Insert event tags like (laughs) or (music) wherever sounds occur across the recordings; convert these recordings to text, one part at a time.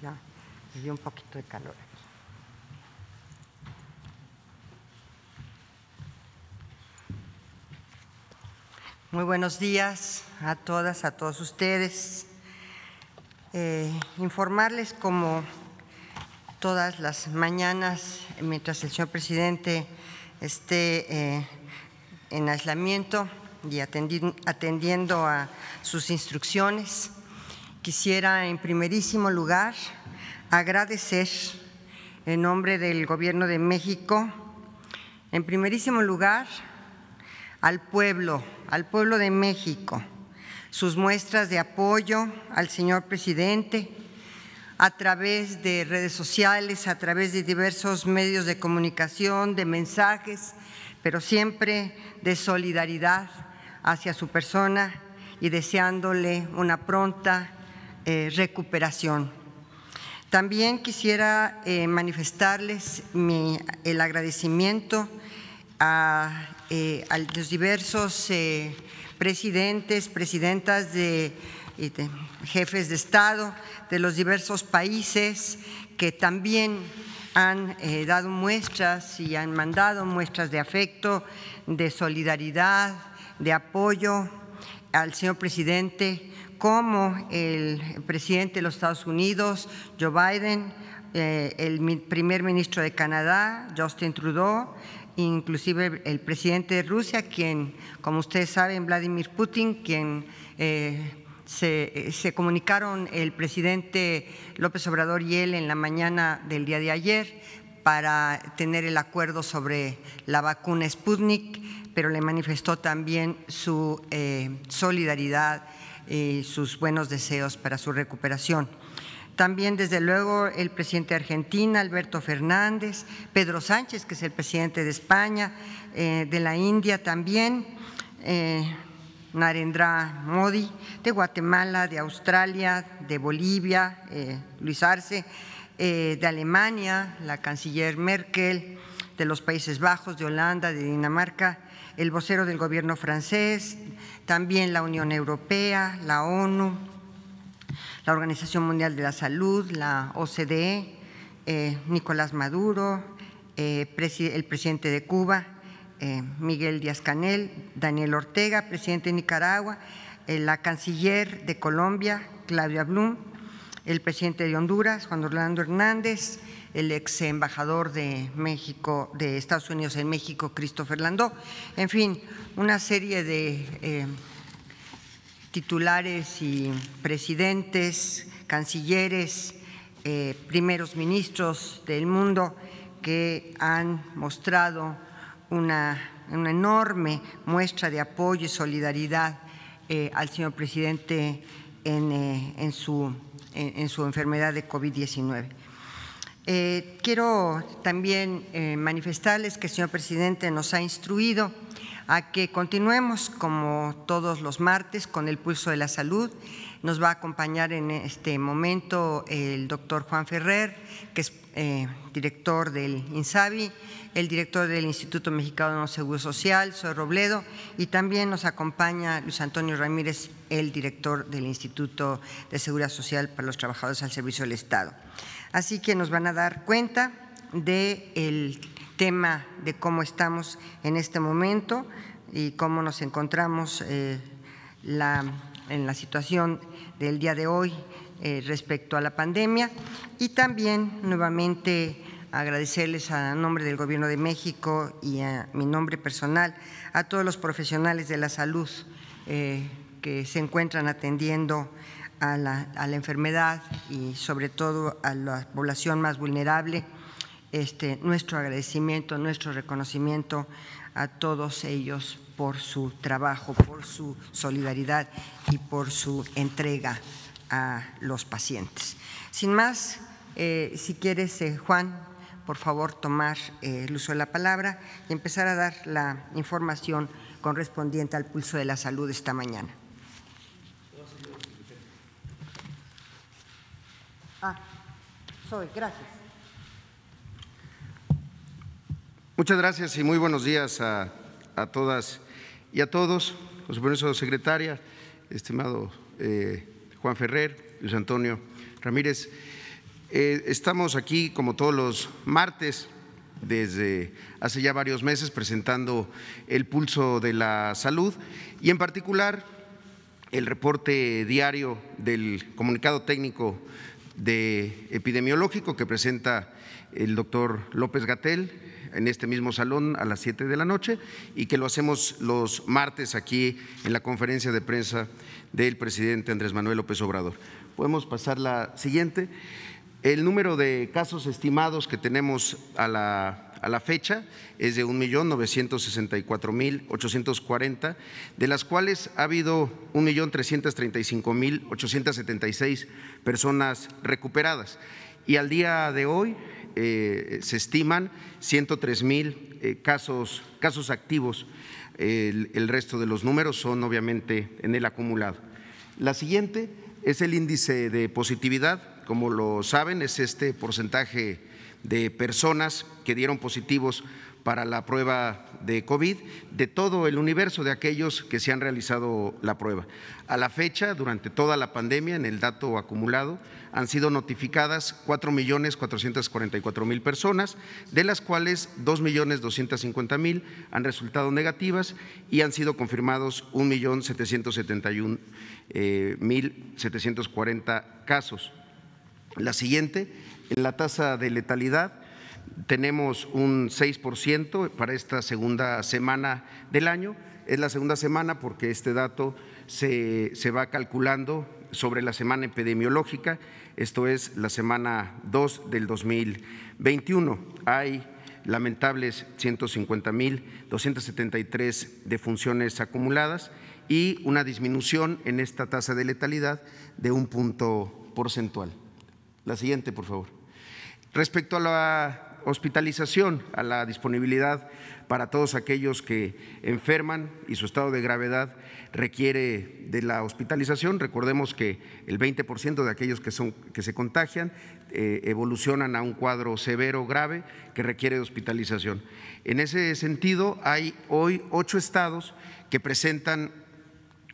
ya me dio un poquito de calor aquí. Muy buenos días a todas, a todos ustedes. Eh, informarles como todas las mañanas, mientras el señor presidente esté eh, en aislamiento y atendiendo a sus instrucciones, quisiera en primerísimo lugar agradecer en nombre del Gobierno de México, en primerísimo lugar, al pueblo, al pueblo de México, sus muestras de apoyo al señor presidente a través de redes sociales, a través de diversos medios de comunicación, de mensajes, pero siempre de solidaridad hacia su persona y deseándole una pronta recuperación. También quisiera eh, manifestarles el agradecimiento a, eh, los diversos presidentes, presidentas de, jefes de Estado de los diversos países que también han dado muestras y han mandado muestras de afecto, de solidaridad, de apoyo al señor presidente, como el presidente de los Estados Unidos, Joe Biden, eh, el primer ministro de Canadá, Justin Trudeau, inclusive el presidente de Rusia, quien, como ustedes saben, Vladimir Putin, quien eh, se, comunicaron el presidente López Obrador y él en la mañana del día de ayer para tener el acuerdo sobre la vacuna Sputnik, pero le manifestó también su eh, solidaridad sus buenos deseos para su recuperación. También, desde luego, el presidente de Argentina, Alberto Fernández, Pedro Sánchez, que es el presidente de España, eh, de la India también, eh, Narendra Modi, de Guatemala, de Australia, de Bolivia, Luis Arce, eh, de Alemania, la canciller Merkel, de los Países Bajos, de Holanda, de Dinamarca, el vocero del gobierno francés, también la Unión Europea, la ONU, la Organización Mundial de la Salud, la OCDE, eh, Nicolás Maduro, eh, el presidente de Cuba, Miguel Díaz Canel, Daniel Ortega, presidente de Nicaragua, la canciller de Colombia, Claudia Blum, el presidente de Honduras, Juan Orlando Hernández, el ex embajador de México, de Estados Unidos en México, Christopher Landó, en fin, una serie de eh, titulares y presidentes, cancilleres, eh, primeros ministros del mundo que han mostrado una, enorme muestra de apoyo y solidaridad eh, al señor presidente en su en, su enfermedad de COVID-19. Eh, quiero también eh, manifestarles que el señor presidente nos ha instruido a que continuemos como todos los martes con el pulso de la salud. Nos va a acompañar en este momento el doctor Juan Ferrer, que es eh, director del INSABI, el director del Instituto Mexicano de Seguro Social, Soy Robledo, y también nos acompaña Luis Antonio Ramírez, el director del Instituto de Seguridad Social para los Trabajadores al Servicio del Estado. Así que nos van a dar cuenta del tema de cómo estamos en este momento y cómo nos encontramos eh, en la situación del día de hoy eh, respecto a la pandemia y también nuevamente agradecerles a nombre del Gobierno de México y a mi nombre personal a todos los profesionales de la salud eh, que se encuentran atendiendo a la, enfermedad y sobre todo a la población más vulnerable. Este, nuestro agradecimiento, nuestro reconocimiento a todos ellos por su trabajo, por su solidaridad y por su entrega a los pacientes. Sin más, eh, si quieres, eh, Juan, por favor, tomar eh, el uso de la palabra y empezar a dar la información correspondiente al pulso de la salud esta mañana. Ah, soy, gracias. Muchas gracias y muy buenos días a, a todas y a todos. Por su secretaria, estimado Juan Ferrer, Luis Antonio Ramírez. Eh, estamos aquí, como todos los martes, desde hace ya varios meses, presentando el pulso de la salud y, en particular, el reporte diario del comunicado técnico de epidemiológico que presenta el doctor López Gatel en este mismo salón a las siete de la noche y que lo hacemos los martes aquí en la conferencia de prensa del presidente Andrés Manuel López Obrador. Podemos pasar la siguiente. El número de casos estimados que tenemos a la, a la fecha es de 1.964.840, de las cuales ha habido 1.335.876 personas recuperadas. Y al día de hoy eh, se estiman 103 mil eh, casos, casos activos. El, el resto de los números son obviamente en el acumulado. La siguiente es el índice de positividad. Como lo saben, es este porcentaje de personas que dieron positivos para la prueba de COVID de todo el universo de aquellos que se han realizado la prueba. A la fecha, durante toda la pandemia, en el dato acumulado, han sido notificadas cuatro millones cuatro mil personas, de las cuales dos millones cincuenta mil han resultado negativas y han sido confirmados un millón eh, mil cuarenta casos. La siguiente, en la tasa de letalidad, tenemos un 6% para esta segunda semana del año. Es la segunda semana porque este dato se, se va calculando sobre la semana epidemiológica, esto es la semana 2 del 2021. Hay lamentables 150 mil 273 defunciones acumuladas y una disminución en esta tasa de letalidad de un punto porcentual. La siguiente, por favor. Respecto a la hospitalización, a la disponibilidad para todos aquellos que enferman y su estado de gravedad requiere de la hospitalización. Recordemos que el 20% de aquellos que, son, que se contagian eh, evolucionan a un cuadro severo grave que requiere de hospitalización. En ese sentido, hay hoy ocho estados que presentan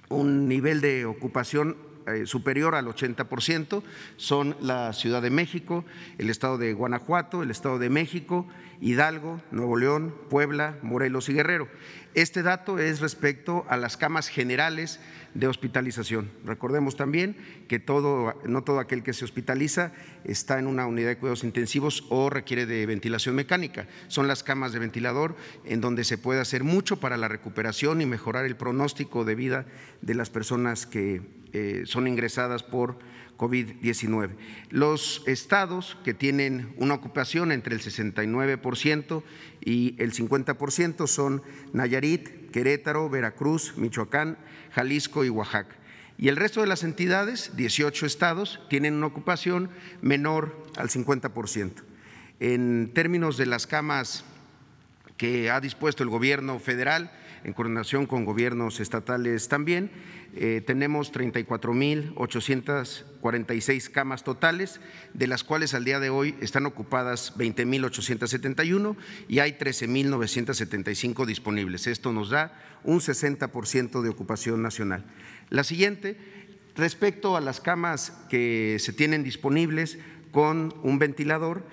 un nivel de ocupación eh, superior al 80%, son la Ciudad de México, el Estado de Guanajuato, el Estado de México, Hidalgo, Nuevo León, Puebla, Morelos y Guerrero. Este dato es respecto a las camas generales de hospitalización. Recordemos también que todo, no todo aquel que se hospitaliza está en una unidad de cuidados intensivos o requiere de ventilación mecánica. Son las camas de ventilador en donde se puede hacer mucho para la recuperación y mejorar el pronóstico de vida de las personas que eh, son ingresadas por COVID-19. Los estados que tienen una ocupación entre el 69% y el 50% son Nayarit, Querétaro, Veracruz, Michoacán, Jalisco y Oaxaca. Y el resto de las entidades, 18 estados, tienen una ocupación menor al 50%. En términos de las camas que ha dispuesto el gobierno federal, en coordinación con gobiernos estatales también, eh, tenemos 34.846 camas totales, de las cuales al día de hoy están ocupadas 20.871 y hay 13.975 disponibles. Esto nos da un 60% de ocupación nacional. La siguiente, respecto a las camas que se tienen disponibles con un ventilador,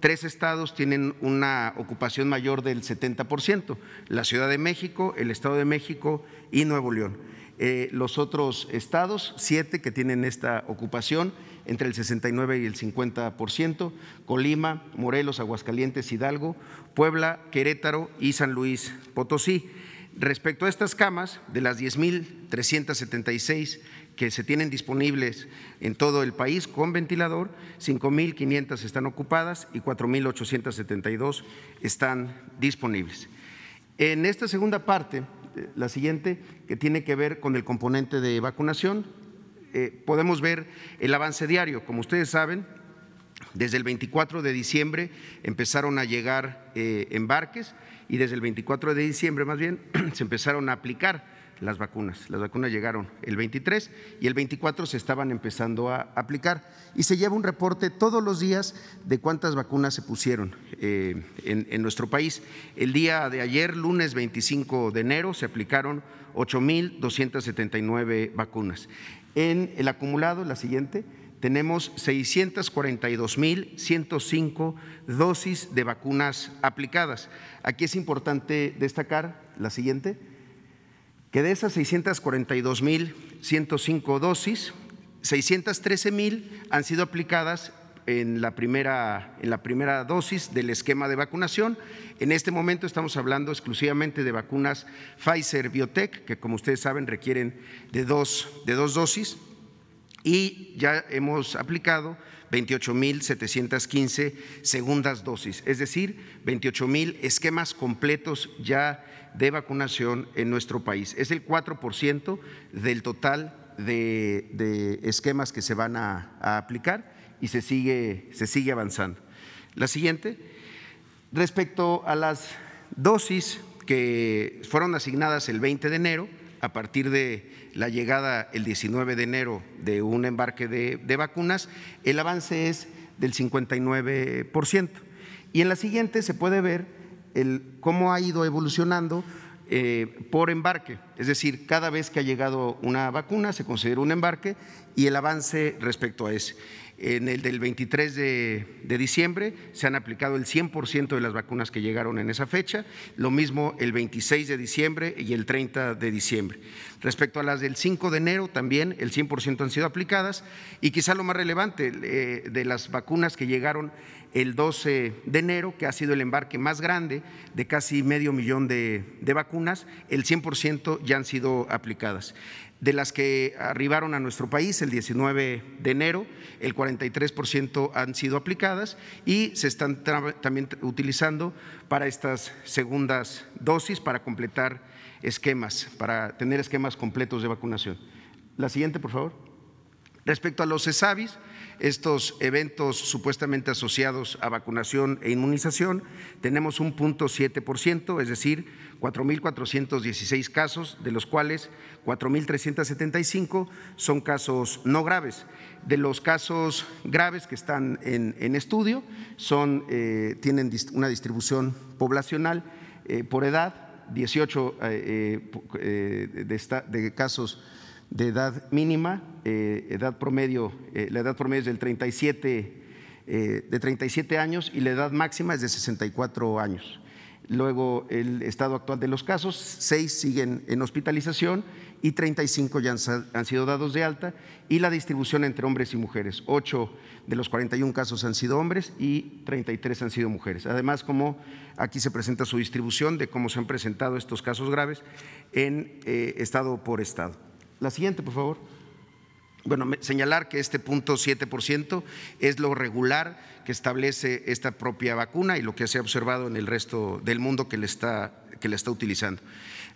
Tres estados tienen una ocupación mayor del 70%, la Ciudad de México, el Estado de México y Nuevo León. Eh, los otros estados, siete que tienen esta ocupación, entre el 69 y el 50%, Colima, Morelos, Aguascalientes, Hidalgo, Puebla, Querétaro y San Luis Potosí. Respecto a estas camas, de las 10.376 que se tienen disponibles en todo el país con ventilador, 5.500 están ocupadas y 4.872 están disponibles. En esta segunda parte la siguiente, que tiene que ver con el componente de vacunación. Eh, podemos ver el avance diario. Como ustedes saben, desde el 24 de diciembre empezaron a llegar eh, embarques y desde el 24 de diciembre más bien (clears throat) se empezaron a aplicar las vacunas. Las vacunas llegaron el 23 y el 24 se estaban empezando a aplicar. Y se lleva un reporte todos los días de cuántas vacunas se pusieron eh, en, nuestro país. El día de ayer, lunes 25 de enero, se aplicaron 8.279 vacunas. En el acumulado, la siguiente, tenemos 642.105 dosis de vacunas aplicadas. Aquí es importante destacar la siguiente, que de esas 642.105 dosis, 613.000 han sido aplicadas en la, primera, en la primera dosis del esquema de vacunación. En este momento estamos hablando exclusivamente de vacunas Pfizer Biotech, que como ustedes saben requieren de dos, de dos dosis, y ya hemos aplicado 28.715 segundas dosis, es decir, 28.000 esquemas completos ya de vacunación en nuestro país. Es el 4% del total de, esquemas que se van a, a aplicar y se sigue, se sigue avanzando. La siguiente, respecto a las dosis que fueron asignadas el 20 de enero, a partir de la llegada el 19 de enero de un embarque de, vacunas, el avance es del 59%. Y en la siguiente se puede ver cómo ha ido evolucionando eh, por embarque, es decir, cada vez que ha llegado una vacuna se considera un embarque y el avance respecto a ese. En el del 23 de, diciembre se han aplicado el 100% de las vacunas que llegaron en esa fecha, lo mismo el 26 de diciembre y el 30 de diciembre. Respecto a las del 5 de enero, también el 100% han sido aplicadas y quizá lo más relevante eh, de las vacunas que llegaron el 12 de enero, que ha sido el embarque más grande de casi medio millón de, de vacunas, el 100% ya han sido aplicadas de las que arribaron a nuestro país el 19 de enero, el 43% han sido aplicadas y se están también utilizando para estas segundas dosis, para completar esquemas, para tener esquemas completos de vacunación. La siguiente, por favor. Respecto a los CESAVIS, estos eventos supuestamente asociados a vacunación e inmunización, tenemos un punto siete por ciento, es decir, 4.416 casos, de los cuales 4.375 son casos no graves. De los casos graves que están en, estudio, son, eh, tienen una distribución poblacional eh, por edad, 18 eh, de casos de edad mínima, eh, edad promedio, eh, la edad promedio es del 37, eh, de 37 años y la edad máxima es de 64 años. Luego, el estado actual de los casos, seis siguen en hospitalización y 35 ya han, han, sido dados de alta y la distribución entre hombres y mujeres. Ocho de los 41 casos han sido hombres y 33 han sido mujeres. Además, como aquí se presenta su distribución de cómo se han presentado estos casos graves en estado por estado. La siguiente, por favor. Bueno, señalar que este punto 7% es lo regular que establece esta propia vacuna y lo que se ha observado en el resto del mundo que le está, que le está utilizando.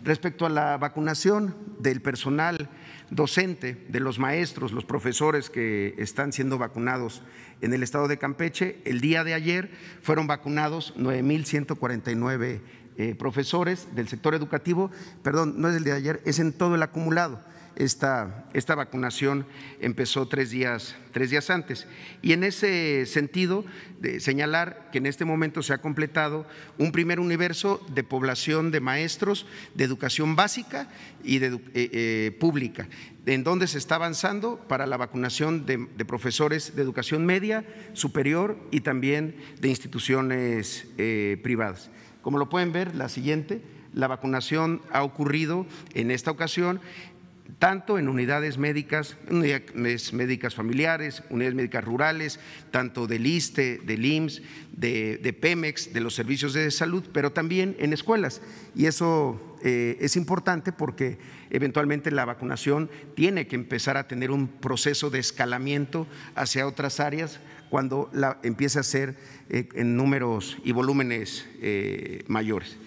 Respecto a la vacunación del personal docente, de los maestros, los profesores que están siendo vacunados en el estado de Campeche, el día de ayer fueron vacunados 9.149 eh, profesores del sector educativo, perdón, no es el día de ayer, es en todo el acumulado esta, esta vacunación empezó tres días, tres días antes. Y en ese sentido, de señalar que en este momento se ha completado un primer universo de población de maestros de educación básica y de, eh, eh, pública, en donde se está avanzando para la vacunación de, profesores de educación media, superior y también de instituciones eh, privadas. Como lo pueden ver, la siguiente, la vacunación ha ocurrido en esta ocasión tanto en unidades médicas, unidades médicas familiares, unidades médicas rurales, tanto del ISTE, del IMSS, de, Pemex, de los servicios de salud, pero también en escuelas. Y eso eh, es importante porque eventualmente la vacunación tiene que empezar a tener un proceso de escalamiento hacia otras áreas cuando la, empiece a ser eh, en números y volúmenes eh, mayores.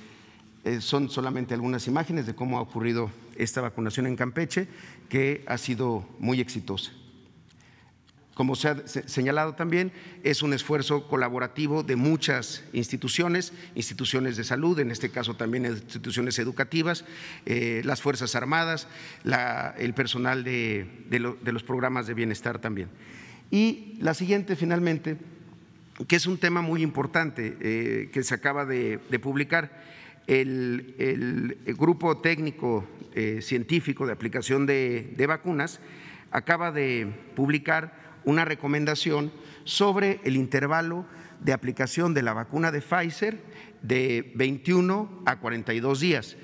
son solamente algunas imágenes de cómo ha ocurrido esta vacunación en Campeche, que ha sido muy exitosa. Como se ha señalado también, es un esfuerzo colaborativo de muchas instituciones, instituciones de salud, en este caso también instituciones educativas, eh, las Fuerzas Armadas, el personal de, los programas de bienestar también. Y la siguiente, finalmente, que es un tema muy importante eh, que se acaba de, publicar, el, grupo técnico eh, científico de aplicación de, vacunas acaba de publicar una recomendación sobre el intervalo de aplicación de la vacuna de Pfizer de 21 a 42 días.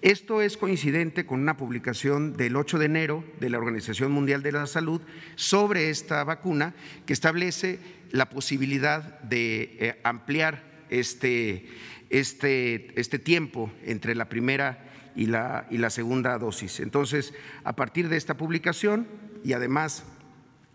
Esto es coincidente con una publicación del 8 de enero de la Organización Mundial de la Salud sobre esta vacuna que establece la posibilidad de eh, ampliar este, este, este tiempo entre la primera y la, y la segunda dosis. Entonces, a partir de esta publicación y además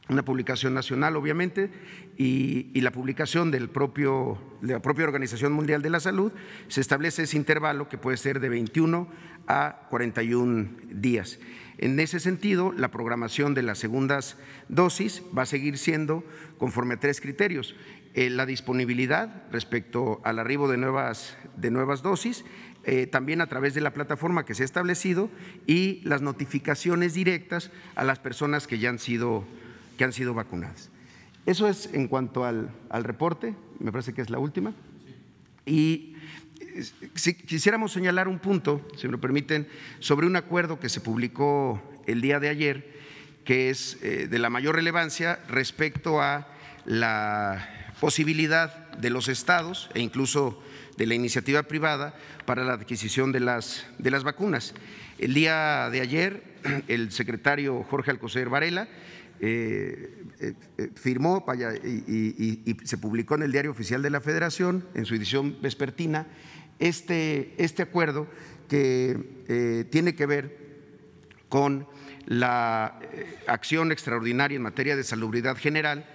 una publicación nacional, obviamente, y, la publicación del propio, de la propia Organización Mundial de la Salud, se establece ese intervalo que puede ser de 21 a 41 días. En ese sentido, la programación de las segundas dosis va a seguir siendo conforme a tres criterios. Eh, la disponibilidad respecto al arribo de nuevas, de nuevas dosis, eh, también a través de la plataforma que se ha establecido y las notificaciones directas a las personas que ya han sido que han sido vacunadas. Eso es en cuanto al, reporte, me parece que es la última. Y eh, si quisiéramos señalar un punto, si me lo permiten, sobre un acuerdo que se publicó el día de ayer, que es de la mayor relevancia respecto a la posibilidad de los estados e incluso de la iniciativa privada para la adquisición de las, de las vacunas. El día de ayer, (clears throat) el secretario Jorge Alcocer Varela eh, eh, eh, firmó y, se publicó en el Diario Oficial de la Federación, en su edición vespertina, este, este acuerdo que tiene que ver con la acción extraordinaria en materia de salubridad general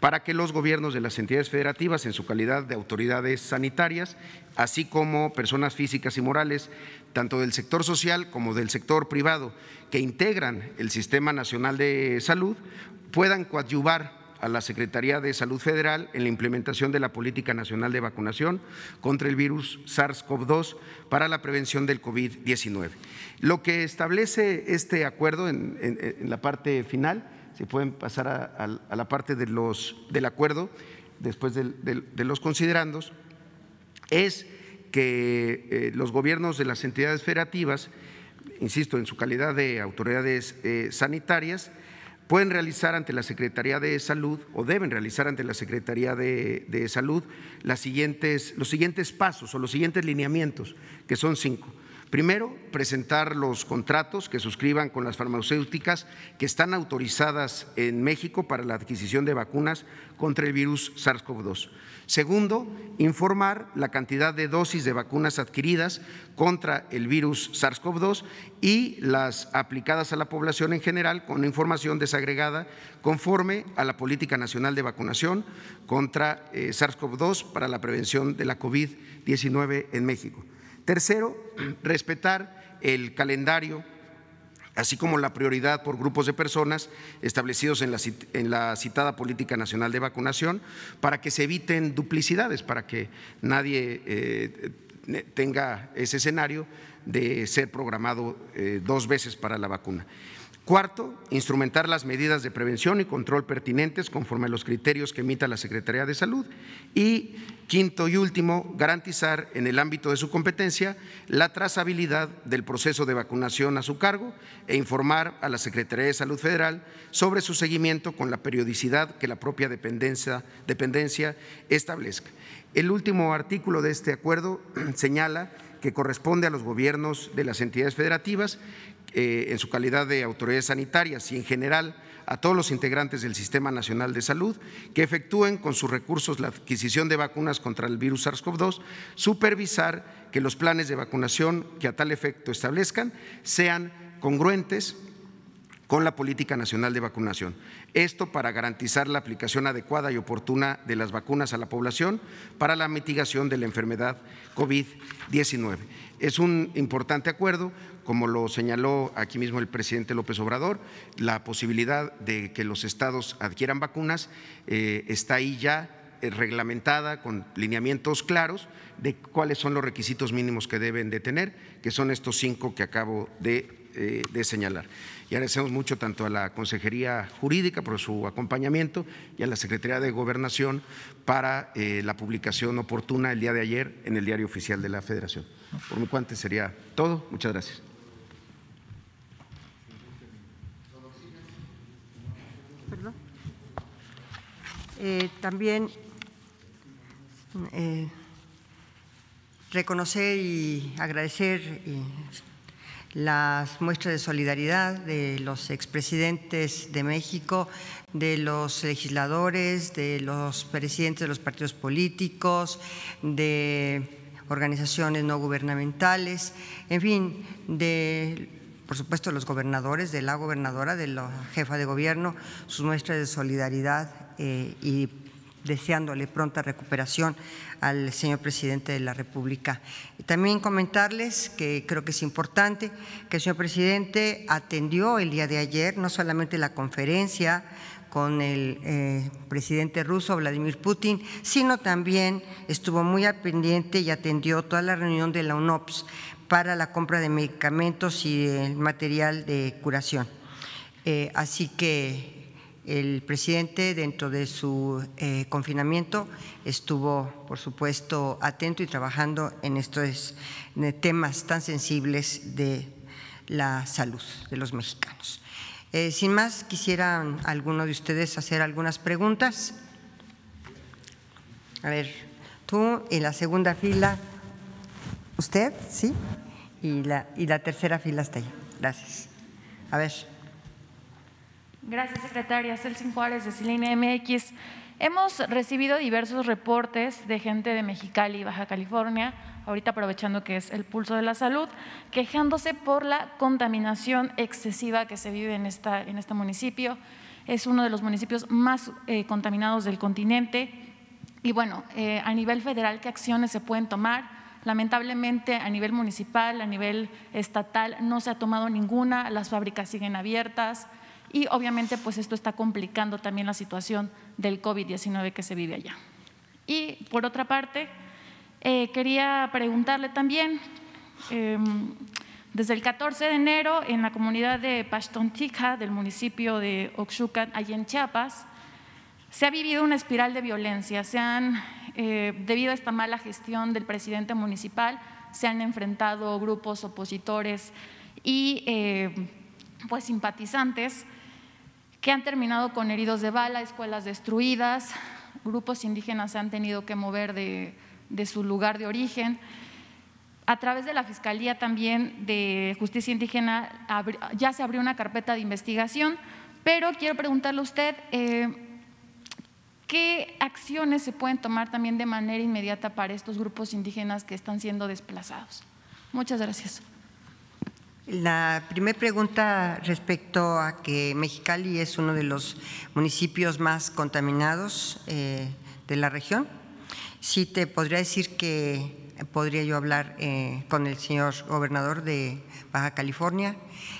para que los gobiernos de las entidades federativas, en su calidad de autoridades sanitarias, así como personas físicas y morales, tanto del sector social como del sector privado, que integran el Sistema Nacional de Salud, puedan coadyuvar a la Secretaría de Salud Federal en la implementación de la Política Nacional de Vacunación contra el virus SARS-CoV-2 para la prevención del COVID-19. Lo que establece este acuerdo en la parte final si pueden pasar a, la parte de los, del acuerdo, después de, los considerandos, es que eh, los gobiernos de las entidades federativas, insisto, en su calidad de autoridades eh, sanitarias, pueden realizar ante la Secretaría de Salud o deben realizar ante la Secretaría de, de Salud las siguientes, los siguientes pasos o los siguientes lineamientos, que son cinco. Primero, presentar los contratos que suscriban con las farmacéuticas que están autorizadas en México para la adquisición de vacunas contra el virus SARS-CoV-2. Segundo, informar la cantidad de dosis de vacunas adquiridas contra el virus SARS-CoV-2 y las aplicadas a la población en general con información desagregada conforme a la Política Nacional de Vacunación contra eh, SARS-CoV-2 para la prevención de la COVID-19 en México. Tercero, respetar el calendario, así como la prioridad por grupos de personas establecidos en la, citada Política Nacional de Vacunación, para que se eviten duplicidades, para que nadie eh, tenga ese escenario de ser programado eh, dos veces para la vacuna. Cuarto, instrumentar las medidas de prevención y control pertinentes conforme a los criterios que emita la Secretaría de Salud. Y quinto y último, garantizar en el ámbito de su competencia la trazabilidad del proceso de vacunación a su cargo e informar a la Secretaría de Salud Federal sobre su seguimiento con la periodicidad que la propia dependencia, establezca. El último artículo de este acuerdo (clears throat) señala que corresponde a los gobiernos de las entidades federativas en su calidad de autoridades sanitarias y en general a todos los integrantes del Sistema Nacional de Salud que efectúen con sus recursos la adquisición de vacunas contra el virus SARS-CoV-2, supervisar que los planes de vacunación que a tal efecto establezcan sean congruentes con la Política Nacional de Vacunación. Esto para garantizar la aplicación adecuada y oportuna de las vacunas a la población para la mitigación de la enfermedad COVID-19. Es un importante acuerdo, como lo señaló aquí mismo el presidente López Obrador, la posibilidad de que los estados adquieran vacunas eh, está ahí ya eh, reglamentada con lineamientos claros de cuáles son los requisitos mínimos que deben de tener, que son estos cinco que acabo de eh, de señalar. Y agradecemos mucho tanto a la Consejería Jurídica por su acompañamiento y a la Secretaría de Gobernación para eh, la publicación oportuna el día de ayer en el Diario Oficial de la Federación. Por mi cuenta sería todo. Muchas gracias. Eh, también eh, reconocer y agradecer las muestras de solidaridad de los expresidentes de México, de los legisladores, de los presidentes de los partidos políticos, de organizaciones no gubernamentales, en fin, de por supuesto los gobernadores, de la gobernadora, de la jefa de gobierno, sus muestras de solidaridad eh, y deseándole pronta recuperación al señor presidente de la República. También comentarles que creo que es importante que el señor presidente atendió el día de ayer no solamente la conferencia con el eh, presidente ruso Vladimir Putin, sino también estuvo muy al pendiente y atendió toda la reunión de la UNOPS para la compra de medicamentos y material de curación. Eh, así que el presidente, dentro de su eh, confinamiento, estuvo, por supuesto, atento y trabajando en estos temas tan sensibles de la salud de los mexicanos. Eh, sin más, quisiera alguno de ustedes hacer algunas preguntas. A ver, tú en la segunda fila, usted, ¿sí? Y la, y la tercera fila está ahí. Gracias. A ver. Gracias, secretaria. Celsin Juárez, de Cilina MX. Hemos recibido diversos reportes de gente de Mexicali, Baja California, ahorita aprovechando que es el pulso de la salud, quejándose por la contaminación excesiva que se vive en, esta, en este municipio. Es uno de los municipios más eh, contaminados del continente. Y bueno, eh, a nivel federal, ¿qué acciones se pueden tomar? Lamentablemente, a nivel municipal, a nivel estatal, no se ha tomado ninguna, las fábricas siguen abiertas y obviamente pues esto está complicando también la situación del COVID-19 que se vive allá. Y por otra parte, eh, quería preguntarle también, em, desde el 14 de enero en la comunidad de Pashtontica del municipio de Oxucan, allí en Chiapas, se ha vivido una espiral de violencia. Se han, eh, debido a esta mala gestión del presidente municipal, se han enfrentado grupos opositores y eh, pues simpatizantes que han terminado con heridos de bala, escuelas destruidas, grupos indígenas se han tenido que mover de, su lugar de origen. A través de la Fiscalía también de Justicia Indígena ya se abrió una carpeta de investigación, pero quiero preguntarle a usted, eh, ¿qué acciones se pueden tomar también de manera inmediata para estos grupos indígenas que están siendo desplazados? Muchas gracias. La primera pregunta respecto a que Mexicali es uno de los municipios más contaminados eh, de la región. Sí te podría decir que podría yo hablar eh, con el señor gobernador de Baja California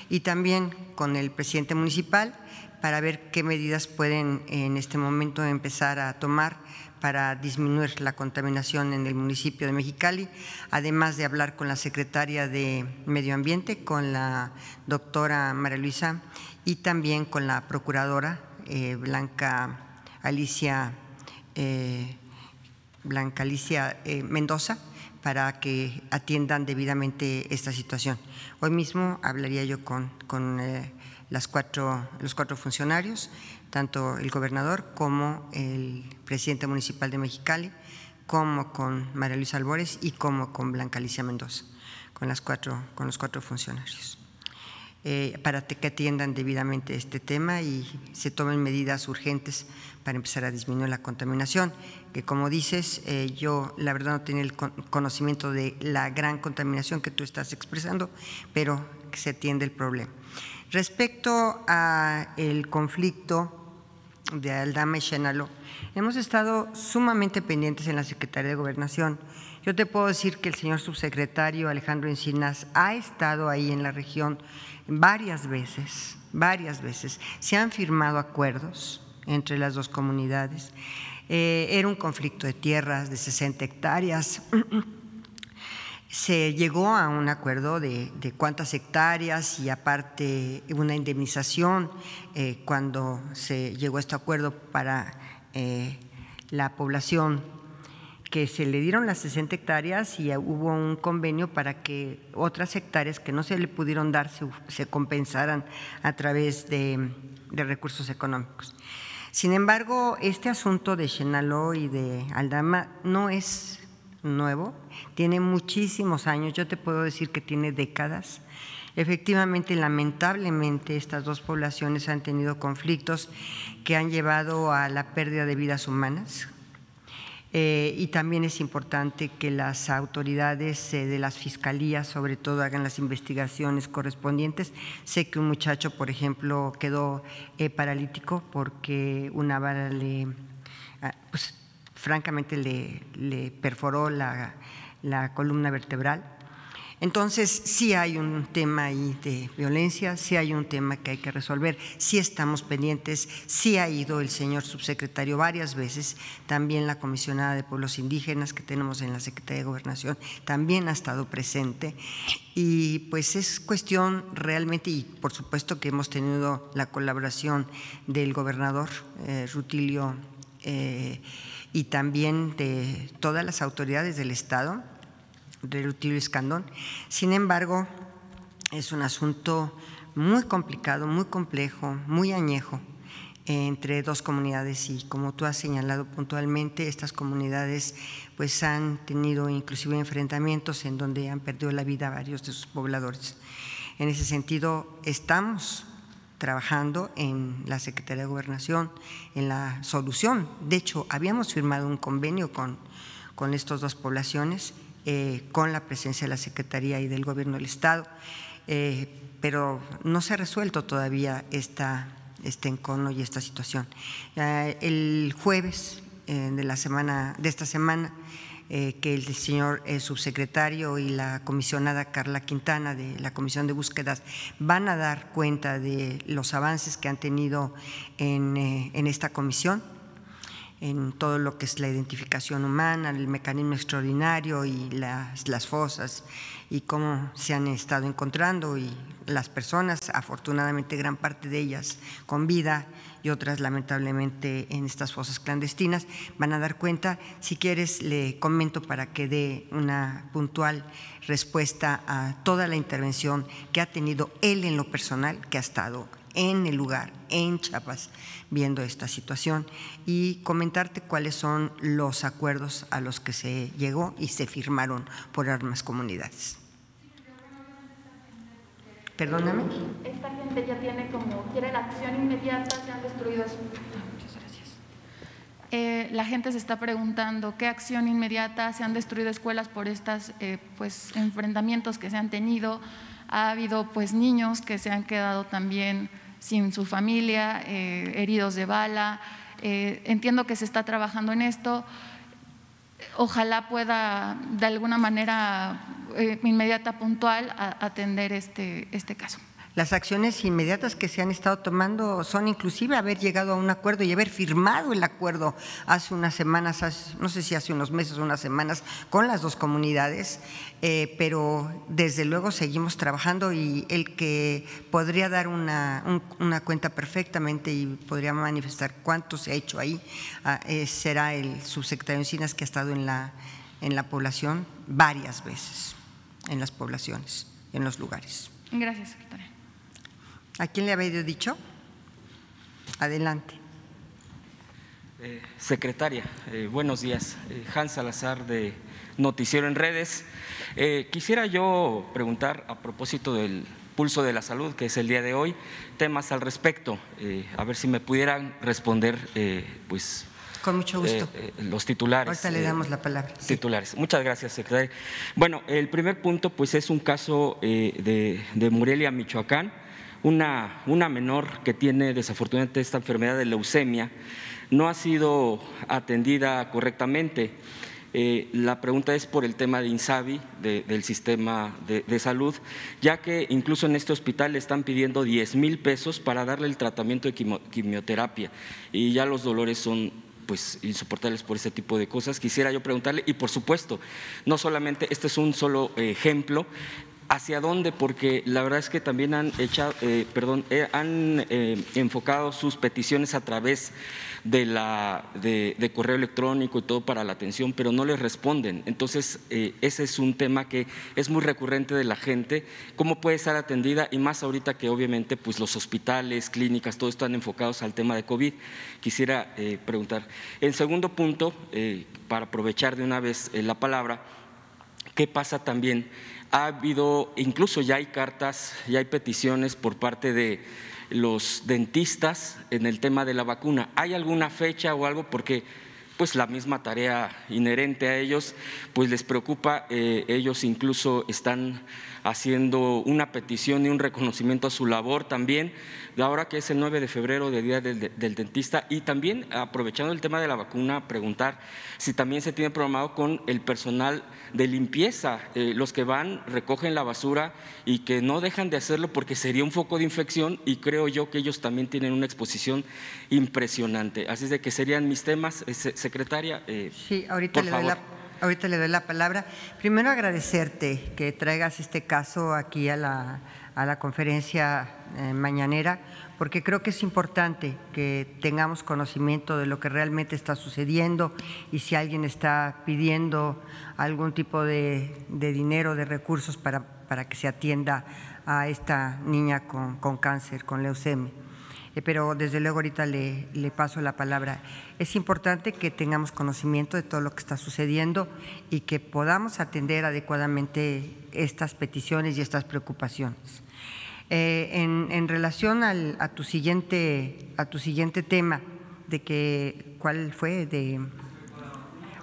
y también con el presidente municipal para ver qué medidas pueden en este momento empezar a tomar para disminuir la contaminación en el municipio de Mexicali, además de hablar con la secretaria de Medio Ambiente, con la doctora María Luisa y también con la procuradora eh, Blanca Alicia, eh, Blanca Alicia eh, Mendoza para que atiendan debidamente esta situación. Hoy mismo hablaría yo con, con las cuatro, los cuatro funcionarios tanto el gobernador como el presidente municipal de Mexicali, como con María Luisa Albores y como con Blanca Alicia Mendoza, con, las cuatro, con los cuatro funcionarios, eh, para que atiendan debidamente este tema y se tomen medidas urgentes para empezar a disminuir la contaminación, que como dices, eh, yo la verdad no tenía el conocimiento de la gran contaminación que tú estás expresando, pero que se atiende el problema. Respecto a el conflicto de Aldama y Chenalo, hemos estado sumamente pendientes en la Secretaría de Gobernación. Yo te puedo decir que el señor subsecretario Alejandro Encinas ha estado ahí en la región varias veces, varias veces. Se han firmado acuerdos entre las dos comunidades. Eh, era un conflicto de tierras de 60 hectáreas. (clears throat) se llegó a un acuerdo de, cuántas hectáreas y aparte una indemnización eh, cuando se llegó a este acuerdo para eh, la población que se le dieron las 60 hectáreas y hubo un convenio para que otras hectáreas que no se le pudieron dar se, compensaran a través de, recursos económicos. Sin embargo, este asunto de Chenaló y de Aldama no es nuevo, tiene muchísimos años, yo te puedo decir que tiene décadas. Efectivamente, lamentablemente, estas dos poblaciones han tenido conflictos que han llevado a la pérdida de vidas humanas, eh, y también es importante que las autoridades eh, de las fiscalías, sobre todo, hagan las investigaciones correspondientes. Sé que un muchacho, por ejemplo, quedó eh, paralítico porque una vara le, ah, pues, francamente, le, perforó la columna vertebral. Entonces, sí hay un tema ahí de violencia, sí hay un tema que hay que resolver, sí estamos pendientes, sí ha ido el señor subsecretario varias veces, también la comisionada de pueblos indígenas que tenemos en la Secretaría de Gobernación también ha estado presente. Y pues es cuestión realmente, y por supuesto que hemos tenido la colaboración del gobernador eh, Rutilio eh, y también de todas las autoridades del Estado Rutilio Escandón. Sin embargo, es un asunto muy complicado, muy complejo, muy añejo entre dos comunidades y como tú has señalado puntualmente, estas comunidades pues han tenido inclusive enfrentamientos en donde han perdido la vida varios de sus pobladores. En ese sentido, estamos trabajando en la Secretaría de Gobernación en la solución. De hecho, habíamos firmado un convenio con, con estas dos poblaciones eh, con la presencia de la Secretaría y del Gobierno del Estado, eh, pero no se ha resuelto todavía esta, este encono y esta situación. el jueves eh, de, la semana, de esta semana, que el señor subsecretario y la comisionada Carla Quintana de la Comisión de Búsquedas van a dar cuenta de los avances que han tenido en, en esta comisión en todo lo que es la identificación humana, el mecanismo extraordinario y las fosas y cómo se han estado encontrando y las personas, afortunadamente gran parte de ellas con vida y otras lamentablemente en estas fosas clandestinas, van a dar cuenta. Si quieres, le comento para que dé una puntual respuesta a toda la intervención que ha tenido él en lo personal, que ha estado en el lugar, en Chiapas, viendo esta situación y comentarte cuáles son los acuerdos a los que se llegó y se firmaron por armas comunidades. Perdóname. Esta gente ya tiene como, quiere la acción inmediata, se han destruido. Muchas gracias. Eh, la gente se está preguntando qué acción inmediata, se han destruido escuelas por estos eh, pues, enfrentamientos que se han tenido. Ha habido pues niños que se han quedado también sin su familia, eh, heridos de bala. Eh, entiendo que se está trabajando en esto. Ojalá pueda de alguna manera eh, inmediata, puntual, atender este, este caso. Las acciones inmediatas que se han estado tomando son inclusive haber llegado a un acuerdo y haber firmado el acuerdo hace unas semanas, no sé si hace unos meses o unas semanas, con las dos comunidades, eh, pero desde luego seguimos trabajando y el que podría dar una, cuenta perfectamente y podría manifestar cuánto se ha hecho ahí ah, eh, será el subsecretario Encinas que ha estado en la, en la población varias veces, en las poblaciones, en los lugares. Gracias, secretaria. ¿A quién le había dicho? Adelante. Eh, secretaria, eh, buenos días. Eh, Hans Salazar de Noticiero en Redes. quisiera yo preguntar a propósito del pulso de la salud, que es el día de hoy, temas al respecto. a ver si me pudieran responder, pues. Con mucho gusto. los titulares. Ahorita le damos la palabra. Titulares. Muchas gracias, secretaria. Bueno, el primer punto, pues, es un caso de, de Morelia, Michoacán una, una menor que tiene desafortunadamente esta enfermedad de leucemia no ha sido atendida correctamente. Eh, la pregunta es por el tema de INSABI, del sistema de, salud, ya que incluso en este hospital le están pidiendo 10 mil pesos para darle el tratamiento de quimioterapia y ya los dolores son pues insoportables por ese tipo de cosas. Quisiera yo preguntarle, y por supuesto, no solamente, este es un solo ejemplo, ¿Hacia dónde? Porque la verdad es que también han echado, eh, perdón, eh, han eh, enfocado sus peticiones a través de, la, de, correo electrónico y todo para la atención, pero no les responden. Entonces, ese es un tema que es muy recurrente de la gente, cómo puede ser atendida y más ahorita que obviamente pues los hospitales, clínicas, todo están enfocados al tema de COVID. Quisiera preguntar. En segundo punto, para aprovechar de una vez la palabra, ¿qué pasa también? Ha habido, incluso ya hay cartas, ya hay peticiones por parte de los dentistas en el tema de la vacuna. ¿Hay alguna fecha o algo? Porque pues la misma tarea inherente a ellos, pues les preocupa, eh, ellos incluso están haciendo una petición y un reconocimiento a su labor también, de ahora que es el 9 de febrero, de Día del, Dentista, y también aprovechando el tema de la vacuna, preguntar si también se tiene programado con el personal de limpieza, eh, los que van, recogen la basura y que no dejan de hacerlo porque sería un foco de infección y creo yo que ellos también tienen una exposición impresionante. Así es de que serían mis temas, eh, secretaria. Eh, sí, ahorita le, Doy la, ahorita le doy la palabra. Primero agradecerte que traigas este caso aquí a la, a la conferencia mañanera porque creo que es importante que tengamos conocimiento de lo que realmente está sucediendo y si alguien está pidiendo algún tipo de, dinero, de recursos para, para, que se atienda a esta niña con, con cáncer, con leucemia. Eh, pero desde luego ahorita le, paso la palabra. Es importante que tengamos conocimiento de todo lo que está sucediendo y que podamos atender adecuadamente estas peticiones y estas preocupaciones. Eh, en, relación a, tu siguiente, a tu siguiente tema, de que, ¿cuál fue? De,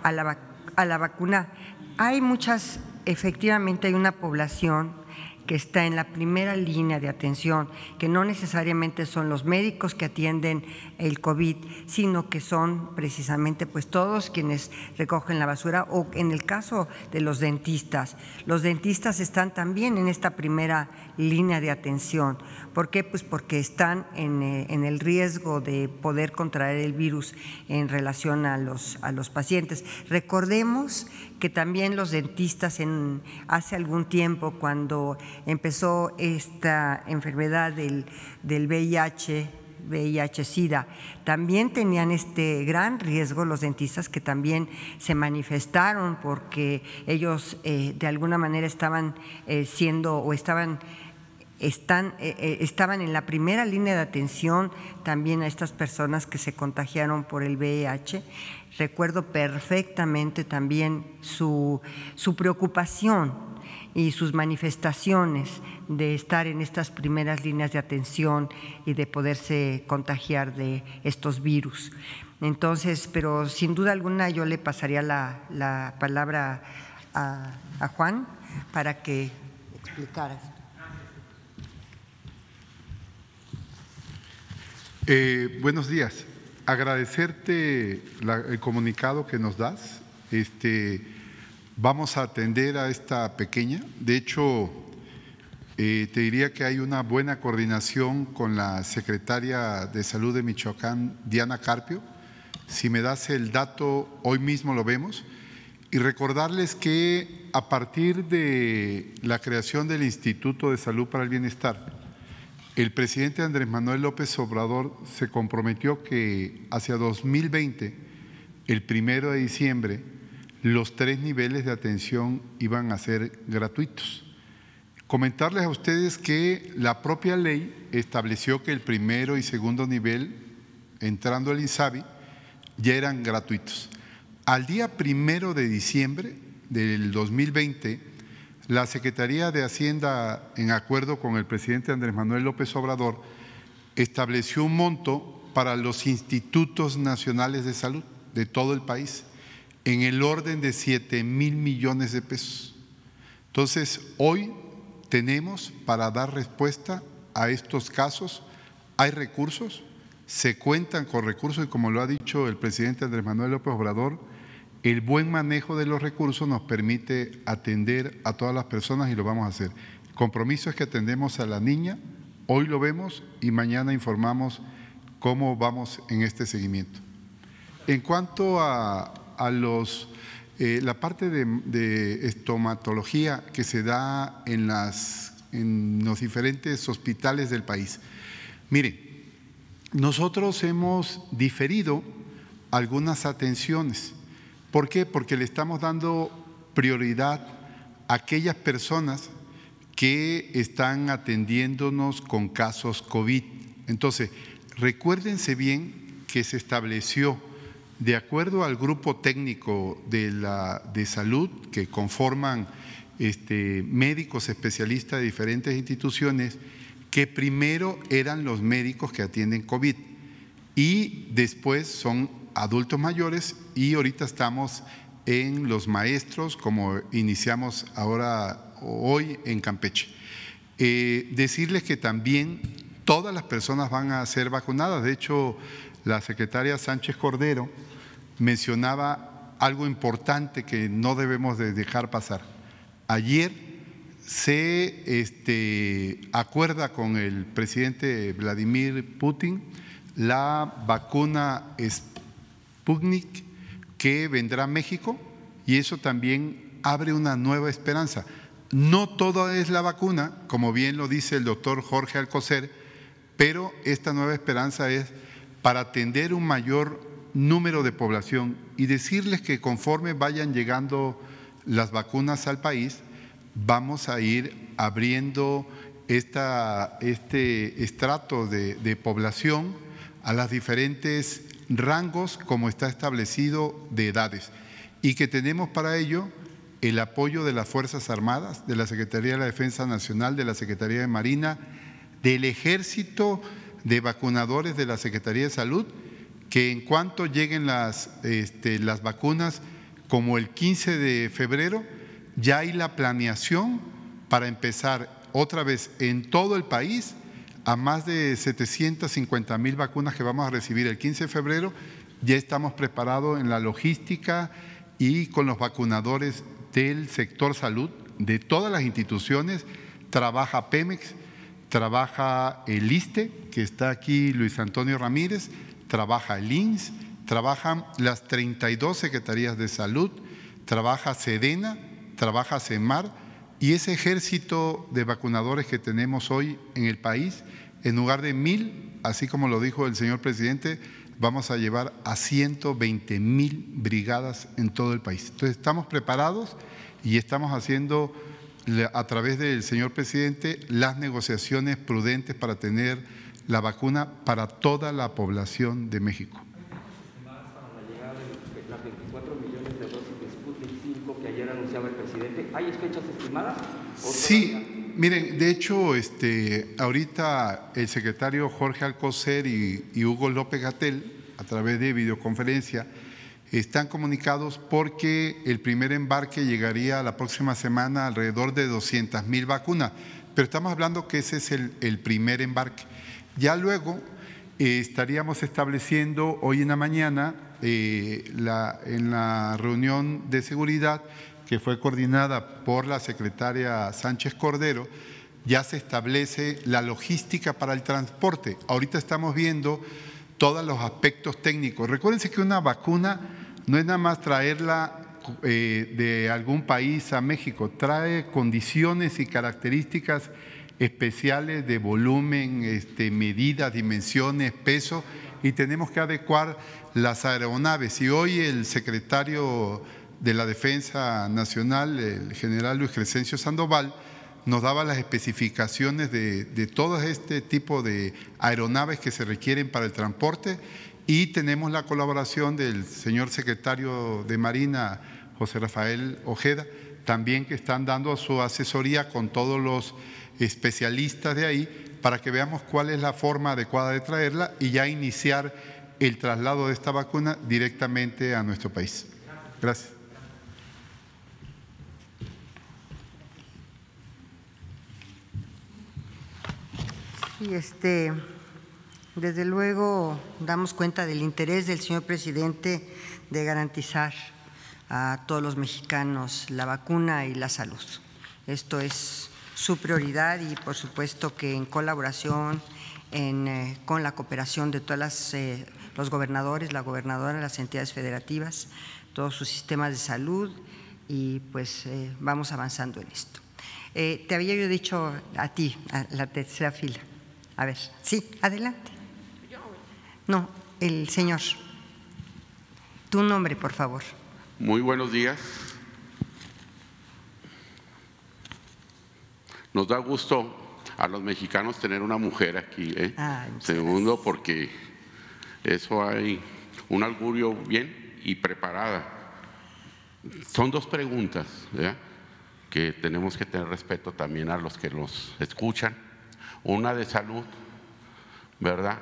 a, la, a la vacuna. Hay muchas, efectivamente hay una población que está en la primera línea de atención, que no necesariamente son los médicos que atienden el COVID, sino que son precisamente pues todos quienes recogen la basura o en el caso de los dentistas. Los dentistas están también en esta primera línea de atención. ¿Por qué? Pues porque están en, eh, el riesgo de poder contraer el virus en relación a los, a los pacientes. Recordemos que también los dentistas en, hace algún tiempo, cuando empezó esta enfermedad del, del VIH, VIH-Sida, también tenían este gran riesgo los dentistas que también se manifestaron porque ellos eh, de alguna manera estaban eh, siendo o estaban están, eh, estaban en la primera línea de atención también a estas personas que se contagiaron por el VIH. Recuerdo perfectamente también su, su preocupación y sus manifestaciones de estar en estas primeras líneas de atención y de poderse contagiar de estos virus. Entonces, pero sin duda alguna yo le pasaría la, palabra a, Juan para que explicara. Eh, buenos días. Agradecerte el comunicado que nos das. Este, Vamos a atender a esta pequeña. De hecho, eh, te diría que hay una buena coordinación con la secretaria de Salud de Michoacán, Diana Carpio. Si me das el dato, hoy mismo lo vemos. Y recordarles que a partir de la creación del Instituto de Salud para el Bienestar, el presidente Andrés Manuel López Obrador se comprometió que hacia 2020, el primero de diciembre, los tres niveles de atención iban a ser gratuitos. Comentarles a ustedes que la propia ley estableció que el primero y segundo nivel, entrando al INSABI, ya eran gratuitos. Al día primero de diciembre del 2020, la Secretaría de Hacienda, en acuerdo con el presidente Andrés Manuel López Obrador, estableció un monto para los institutos nacionales de salud de todo el país en el orden de 7 mil millones de pesos. Entonces, hoy tenemos para dar respuesta a estos casos, hay recursos, se cuentan con recursos y como lo ha dicho el presidente Andrés Manuel López Obrador, el buen manejo de los recursos nos permite atender a todas las personas y lo vamos a hacer. El compromiso es que atendemos a la niña, hoy lo vemos y mañana informamos cómo vamos en este seguimiento. En cuanto a, a los eh, la parte de, estomatología que se da en, las, en los diferentes hospitales del país. Mire, nosotros hemos diferido algunas atenciones. ¿Por qué? Porque le estamos dando prioridad a aquellas personas que están atendiéndonos con casos COVID. Entonces, recuérdense bien que se estableció de acuerdo al grupo técnico de, la, de salud que conforman este, médicos especialistas de diferentes instituciones, que primero eran los médicos que atienden COVID y después son adultos mayores y ahorita estamos en los maestros como iniciamos ahora hoy en Campeche. Eh, decirles que también todas las personas van a ser vacunadas. De hecho, la secretaria Sánchez Cordero mencionaba algo importante que no debemos de dejar pasar. Ayer se este, acuerda con el presidente Vladimir Putin la vacuna Sputnik que vendrá a México y eso también abre una nueva esperanza. No todo es la vacuna, como bien lo dice el doctor Jorge Alcocer, pero esta nueva esperanza es para atender un mayor número de población y decirles que conforme vayan llegando las vacunas al país, vamos a ir abriendo este estrato de, de población a las diferentes rangos como está establecido de edades y que tenemos para ello el apoyo de las Fuerzas Armadas, de la Secretaría de la Defensa Nacional, de la Secretaría de Marina, del Ejército, de vacunadores de la Secretaría de Salud, que en cuanto lleguen las, este, las vacunas, como el 15 de febrero, ya hay la planeación para empezar otra vez en todo el país a más de 750 mil vacunas que vamos a recibir el 15 de febrero. Ya estamos preparados en la logística y con los vacunadores del sector salud, de todas las instituciones, trabaja Pemex, trabaja el ISTE, que está aquí Luis Antonio Ramírez, trabaja el INS, trabajan las 32 secretarías de salud, trabaja Sedena, trabaja CEMAR y ese ejército de vacunadores que tenemos hoy en el país, en lugar de mil, así como lo dijo el señor presidente, vamos a llevar a 120 mil brigadas en todo el país. Entonces estamos preparados y estamos haciendo a través del señor presidente las negociaciones prudentes para tener la vacuna para toda la población de México. ¿Hay fechas estimadas? Sí, miren, de hecho, este, ahorita el secretario Jorge Alcocer y, y Hugo López Gatel, a través de videoconferencia, están comunicados porque el primer embarque llegaría la próxima semana alrededor de 200 mil vacunas, pero estamos hablando que ese es el, primer embarque. Ya luego eh, estaríamos estableciendo hoy en la mañana eh, la, en la reunión de seguridad que fue coordinada por la secretaria Sánchez Cordero, ya se establece la logística para el transporte. Ahorita estamos viendo todos los aspectos técnicos. Recuérdense que una vacuna no es nada más traerla eh, de algún país a México, trae condiciones y características especiales de volumen, este, medidas, dimensiones, peso, y tenemos que adecuar las aeronaves. Y hoy el secretario de la Defensa Nacional, el general Luis Crescencio Sandoval, nos daba las especificaciones de, de todo este tipo de aeronaves que se requieren para el transporte y tenemos la colaboración del señor secretario de Marina, José Rafael Ojeda, también que están dando su asesoría con todos los especialistas de ahí para que veamos cuál es la forma adecuada de traerla y ya iniciar el traslado de esta vacuna directamente a nuestro país. Gracias. Y este, desde luego damos cuenta del interés del señor presidente de garantizar a todos los mexicanos la vacuna y la salud. Esto es su prioridad y por supuesto que en colaboración en, con la cooperación de todos los gobernadores, la gobernadora, las entidades federativas, todos sus sistemas de salud y pues vamos avanzando en esto. te había yo dicho a ti, a la tercera fila. A ver, sí, adelante. No, el señor. Tu nombre, por favor. Muy buenos días. Nos da gusto a los mexicanos tener una mujer aquí. ¿eh? Segundo, porque eso hay un augurio bien y preparada. Son dos preguntas que tenemos que tener respeto también a los que nos escuchan. Una de salud, ¿verdad?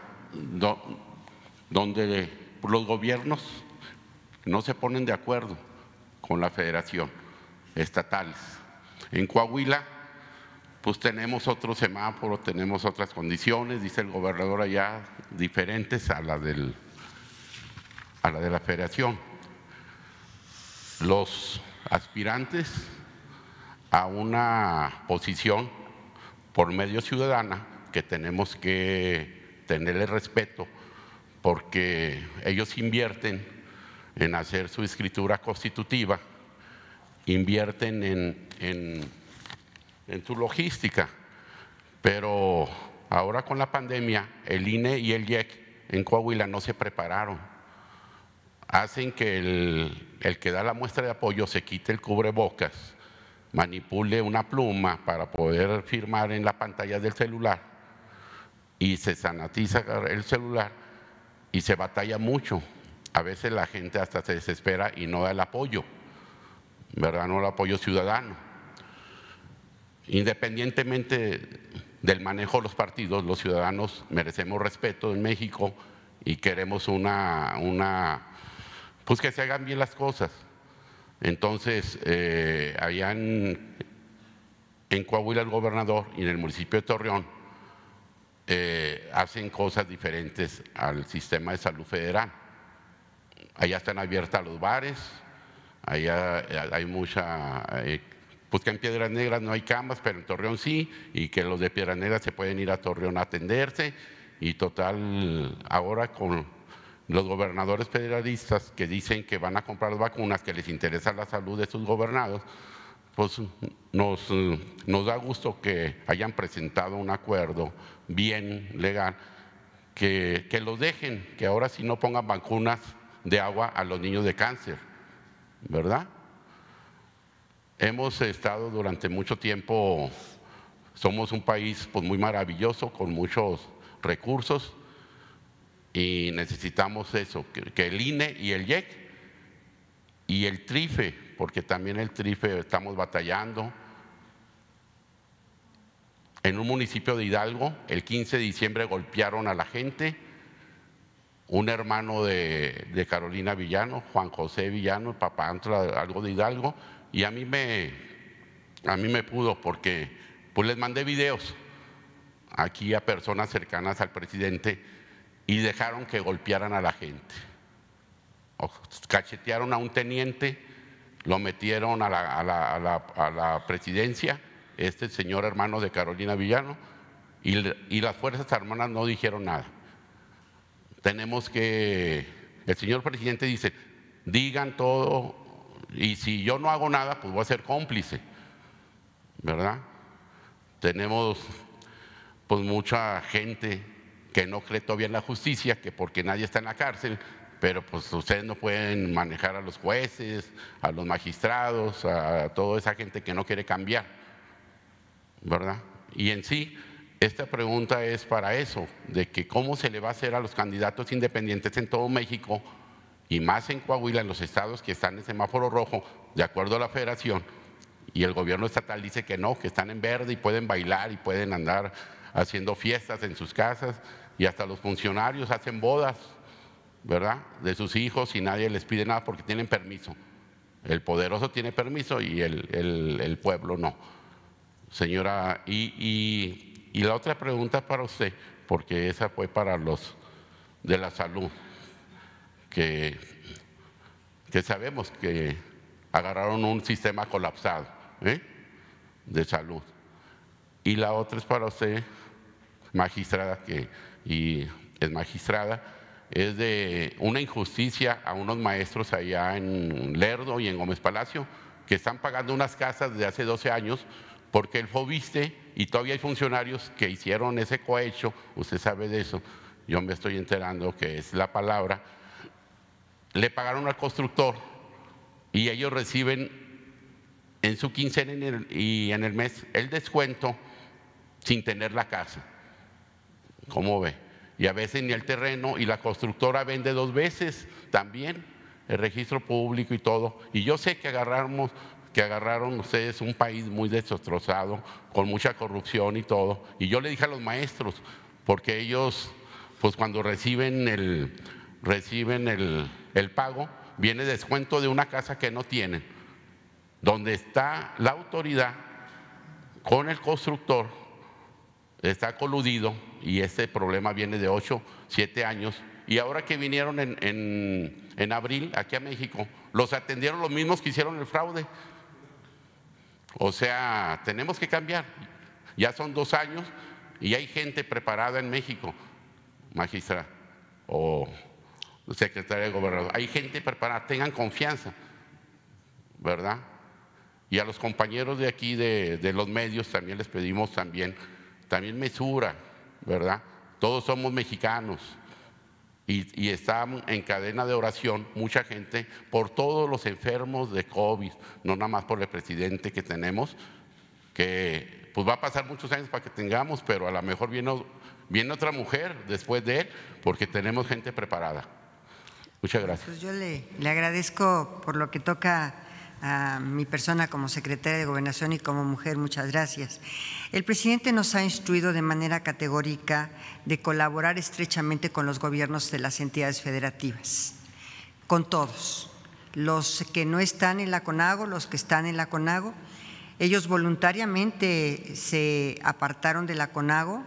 Donde los gobiernos no se ponen de acuerdo con la federación estatales. En Coahuila, pues tenemos otro semáforo, tenemos otras condiciones, dice el gobernador allá, diferentes a la, del, a la de la federación. Los aspirantes a una posición por medio ciudadana que tenemos que tenerle respeto porque ellos invierten en hacer su escritura constitutiva, invierten en, en, su logística, pero ahora con la pandemia el INE y el IEC en Coahuila no se prepararon. Hacen que el, el que da la muestra de apoyo se quite el cubrebocas, manipule una pluma para poder firmar en la pantalla del celular y se sanatiza el celular y se batalla mucho. A veces la gente hasta se desespera y no da el apoyo, ¿verdad? No el apoyo ciudadano. Independientemente del manejo de los partidos, los ciudadanos merecemos respeto en México y queremos una, una pues que se hagan bien las cosas. Entonces, eh, en, en Coahuila el gobernador y en el municipio de Torreón, eh, hacen cosas diferentes al sistema de salud federal. Allá están abiertas los bares, allá eh, hay mucha, eh, pues que en Piedras Negras no hay camas, pero en Torreón sí, y que los de Piedras Negras se pueden ir a Torreón a atenderse, y total, ahora con los gobernadores federalistas que dicen que van a comprar las vacunas, que les interesa la salud de sus gobernados, pues nos, nos da gusto que hayan presentado un acuerdo bien legal, que, que los dejen, que ahora sí no pongan vacunas de agua a los niños de cáncer, ¿verdad? Hemos estado durante mucho tiempo, somos un país pues, muy maravilloso, con muchos recursos, y necesitamos eso, que, el INE y el IEC y el TRIFE, porque también el TRIFE estamos batallando, en un municipio de Hidalgo, el 15 de diciembre golpearon a la gente, un hermano de, Carolina Villano, Juan José Villano, el papá algo de Hidalgo, y a mí me, a mí me pudo porque pues les mandé videos aquí a personas cercanas al presidente y dejaron que golpearan a la gente. cachetearon a un teniente, lo metieron a la presidencia este señor hermano de Carolina Villano, y, las Fuerzas Armadas no dijeron nada. Tenemos que, el señor presidente dice, digan todo, y si yo no hago nada, pues voy a ser cómplice, ¿verdad? Tenemos pues mucha gente que no cree todavía en la justicia, que porque nadie está en la cárcel, pero pues ustedes no pueden manejar a los jueces, a los magistrados, a toda esa gente que no quiere cambiar. ¿Verdad? Y en sí, esta pregunta es para eso, de que cómo se le va a hacer a los candidatos independientes en todo México y más en Coahuila, en los estados que están en semáforo rojo, de acuerdo a la federación, y el gobierno estatal dice que no, que están en verde y pueden bailar y pueden andar haciendo fiestas en sus casas y hasta los funcionarios hacen bodas, ¿verdad? De sus hijos y nadie les pide nada porque tienen permiso. El poderoso tiene permiso y el, pueblo no. Señora, y, la otra pregunta para usted, porque esa fue para los de la salud, que, que sabemos que agarraron un sistema colapsado ¿eh? de salud. Y la otra es para usted, magistrada que, y es magistrada, es de una injusticia a unos maestros allá en Lerdo y en Gómez Palacio que están pagando unas casas de hace 12 años porque el FOBISTE y todavía hay funcionarios que hicieron ese cohecho, usted sabe de eso, yo me estoy enterando que es la palabra, le pagaron al constructor y ellos reciben en su quincena y en el mes el descuento sin tener la casa. ¿Cómo ve? Y a veces ni el terreno y la constructora vende dos veces también el registro público y todo. Y yo sé que agarramos que agarraron ustedes un país muy destrozado, con mucha corrupción y todo. Y yo le dije a los maestros, porque ellos, pues cuando reciben el, reciben el, el pago, viene descuento de una casa que no tienen, donde está la autoridad con el constructor, está coludido y este problema viene de 8, 7 años. Y ahora que vinieron en, en, en abril aquí a México, los atendieron los mismos que hicieron el fraude. O sea, tenemos que cambiar. Ya son dos años y hay gente preparada en México, magistra o secretaria de gobernador. Hay gente preparada, tengan confianza, ¿verdad? Y a los compañeros de aquí, de, de los medios, también les pedimos también, también mesura, ¿verdad? Todos somos mexicanos y, y estamos en cadena de oración mucha gente por todos los enfermos de COVID, no nada más por el presidente que tenemos, que pues va a pasar muchos años para que tengamos, pero a lo mejor viene, viene otra mujer después de él, porque tenemos gente preparada. Muchas gracias. Pues yo le, le agradezco por lo que toca a mi persona como secretaria de Gobernación y como mujer, muchas gracias. El presidente nos ha instruido de manera categórica de colaborar estrechamente con los gobiernos de las entidades federativas, con todos, los que no están en la CONAGO, los que están en la CONAGO. Ellos voluntariamente se apartaron de la CONAGO,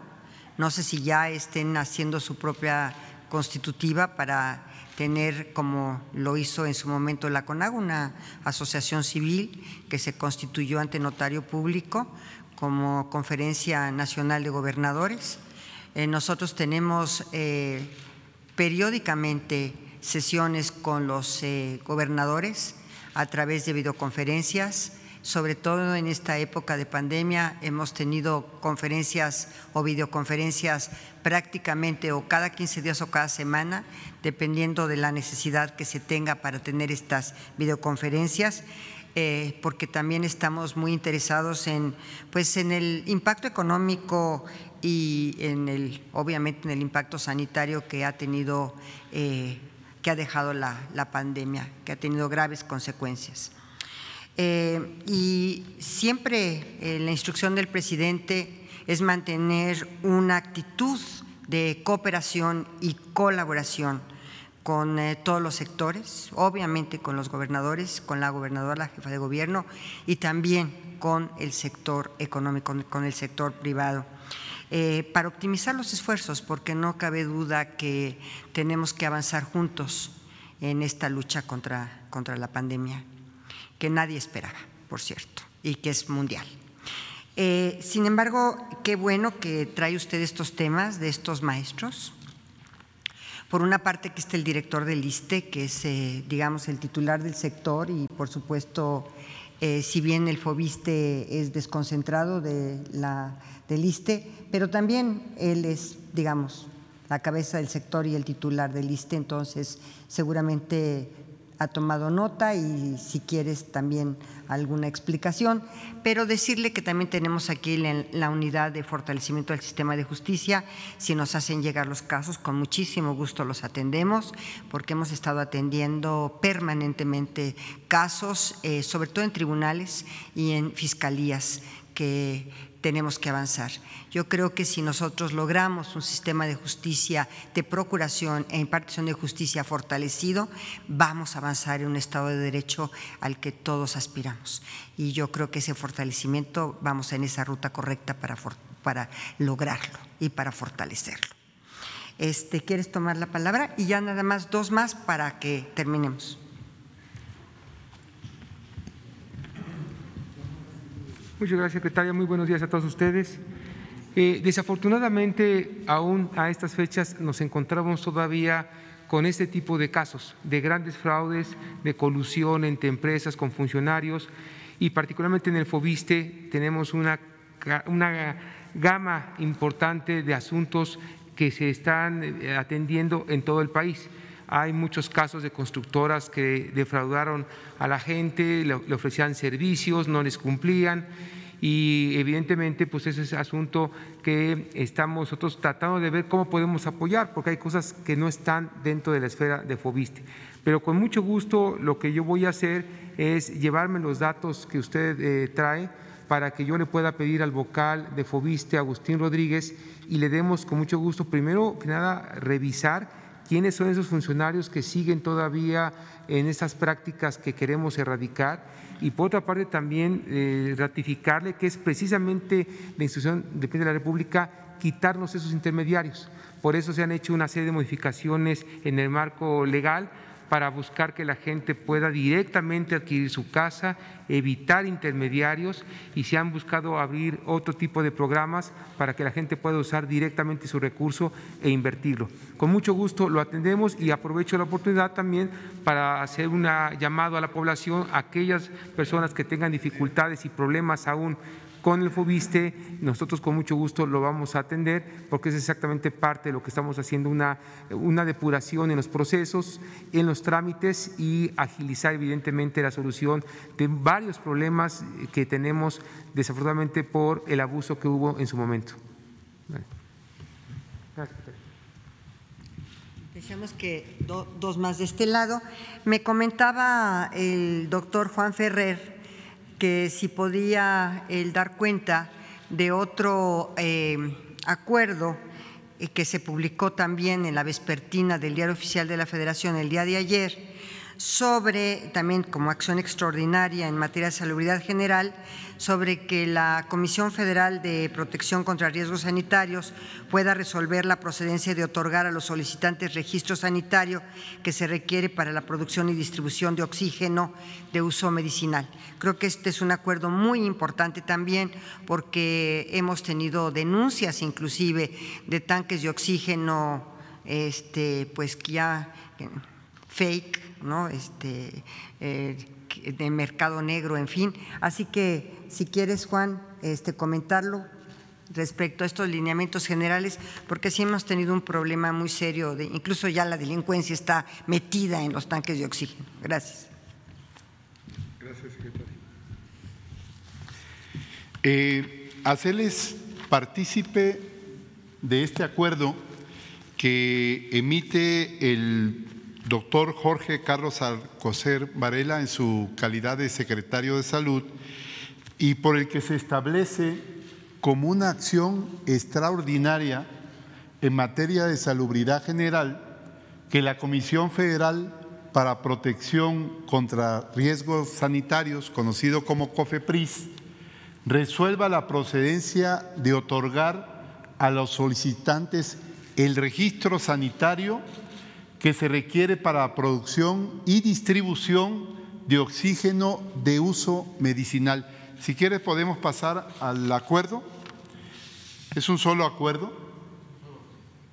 no sé si ya estén haciendo su propia constitutiva para tener, como lo hizo en su momento la CONAGO, una asociación civil que se constituyó ante notario público como Conferencia Nacional de Gobernadores. Eh, nosotros tenemos eh, periódicamente sesiones con los eh, gobernadores a través de videoconferencias sobre todo en esta época de pandemia, hemos tenido conferencias o videoconferencias prácticamente o cada 15 días o cada semana, dependiendo de la necesidad que se tenga para tener estas videoconferencias. Eh, porque también estamos muy interesados en, pues, en el impacto económico y en el, obviamente, en el impacto sanitario que ha tenido, eh, que ha dejado la, la pandemia, que ha tenido graves consecuencias. Eh, y siempre la instrucción del presidente es mantener una actitud de cooperación y colaboración con eh, todos los sectores, obviamente con los gobernadores, con la gobernadora, la jefa de gobierno y también con el sector económico, con el sector privado. para optimizar los esfuerzos, porque no cabe duda que tenemos que avanzar juntos en esta lucha contra, contra la pandemia que nadie esperaba, por cierto, y que es mundial. Eh, sin embargo, qué bueno que trae usted estos temas de estos maestros. Por una parte que está el director del ISTE, que es, eh, digamos, el titular del sector y, por supuesto, eh, si bien el FOBISTE es desconcentrado de la, del ISTE, pero también él es, digamos, la cabeza del sector y el titular del ISTE, entonces seguramente ha tomado nota y si quieres también alguna explicación, pero decirle que también tenemos aquí la unidad de fortalecimiento del sistema de justicia, si nos hacen llegar los casos, con muchísimo gusto los atendemos, porque hemos estado atendiendo permanentemente casos, eh, sobre todo en tribunales y en fiscalías que tenemos que avanzar. Yo creo que si nosotros logramos un sistema de justicia, de procuración e impartición de justicia fortalecido, vamos a avanzar en un Estado de Derecho al que todos aspiramos. Y yo creo que ese fortalecimiento vamos en esa ruta correcta para, para lograrlo y para fortalecerlo. Este, ¿Quieres tomar la palabra? Y ya nada más dos más para que terminemos. Muchas gracias, secretaria. Muy buenos días a todos ustedes. Eh, desafortunadamente, aún a estas fechas nos encontramos todavía con este tipo de casos, de grandes fraudes, de colusión entre empresas con funcionarios y particularmente en el FOBISTE tenemos una, una gama importante de asuntos que se están eh, atendiendo en todo el país. Hay muchos casos de constructoras que defraudaron a la gente, le ofrecían servicios, no les cumplían y evidentemente pues ese es asunto que estamos nosotros tratando de ver cómo podemos apoyar, porque hay cosas que no están dentro de la esfera de Fobiste. Pero con mucho gusto lo que yo voy a hacer es llevarme los datos que usted eh, trae para que yo le pueda pedir al vocal de Fobiste, Agustín Rodríguez, y le demos con mucho gusto, primero que nada, revisar quiénes son esos funcionarios que siguen todavía en estas prácticas que queremos erradicar y por otra parte también eh, ratificarle que es precisamente la institución de la República quitarnos esos intermediarios. Por eso se han hecho una serie de modificaciones en el marco legal para buscar que la gente pueda directamente adquirir su casa, evitar intermediarios y se han buscado abrir otro tipo de programas para que la gente pueda usar directamente su recurso e invertirlo. Con mucho gusto lo atendemos y aprovecho la oportunidad también para hacer un llamado a la población, a aquellas personas que tengan dificultades y problemas aún con el FOBISTE, nosotros con mucho gusto lo vamos a atender porque es exactamente parte de lo que estamos haciendo, una, una depuración en los procesos, en los trámites y agilizar evidentemente la solución de varios problemas que tenemos desafortunadamente por el abuso que hubo en su momento. Decíamos que dos más de este lado. Me comentaba el doctor Juan Ferrer que si podía él dar cuenta de otro eh, acuerdo eh, que se publicó también en la vespertina del Diario Oficial de la Federación el día de ayer, sobre, también como acción extraordinaria en materia de salubridad general, sobre que la Comisión Federal de Protección contra Riesgos Sanitarios pueda resolver la procedencia de otorgar a los solicitantes registro sanitario que se requiere para la producción y distribución de oxígeno de uso medicinal. Creo que este es un acuerdo muy importante también porque hemos tenido denuncias inclusive de tanques de oxígeno este, pues ya fake, ¿no? Este, eh, de mercado negro, en fin. Así que si quieres, Juan, este, comentarlo respecto a estos lineamientos generales, porque sí hemos tenido un problema muy serio, de, incluso ya la delincuencia está metida en los tanques de oxígeno. Gracias. Gracias, secretario. Eh, hacerles partícipe de este acuerdo que emite el doctor Jorge Carlos Alcocer Varela en su calidad de secretario de Salud y por el que se establece como una acción extraordinaria en materia de salubridad general que la Comisión Federal para Protección contra Riesgos Sanitarios, conocido como COFEPRIS, resuelva la procedencia de otorgar a los solicitantes el registro sanitario que se requiere para producción y distribución de oxígeno de uso medicinal. Si quieres podemos pasar al acuerdo. ¿Es un solo acuerdo?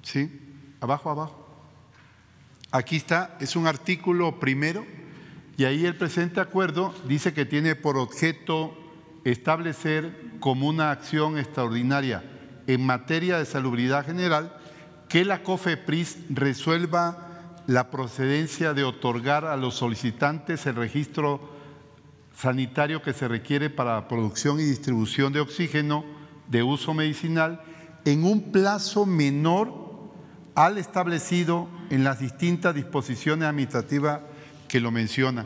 ¿Sí? Abajo, abajo. Aquí está, es un artículo primero y ahí el presente acuerdo dice que tiene por objeto establecer como una acción extraordinaria en materia de salubridad general que la COFEPRIS resuelva la procedencia de otorgar a los solicitantes el registro sanitario que se requiere para la producción y distribución de oxígeno de uso medicinal en un plazo menor al establecido en las distintas disposiciones administrativas que lo mencionan.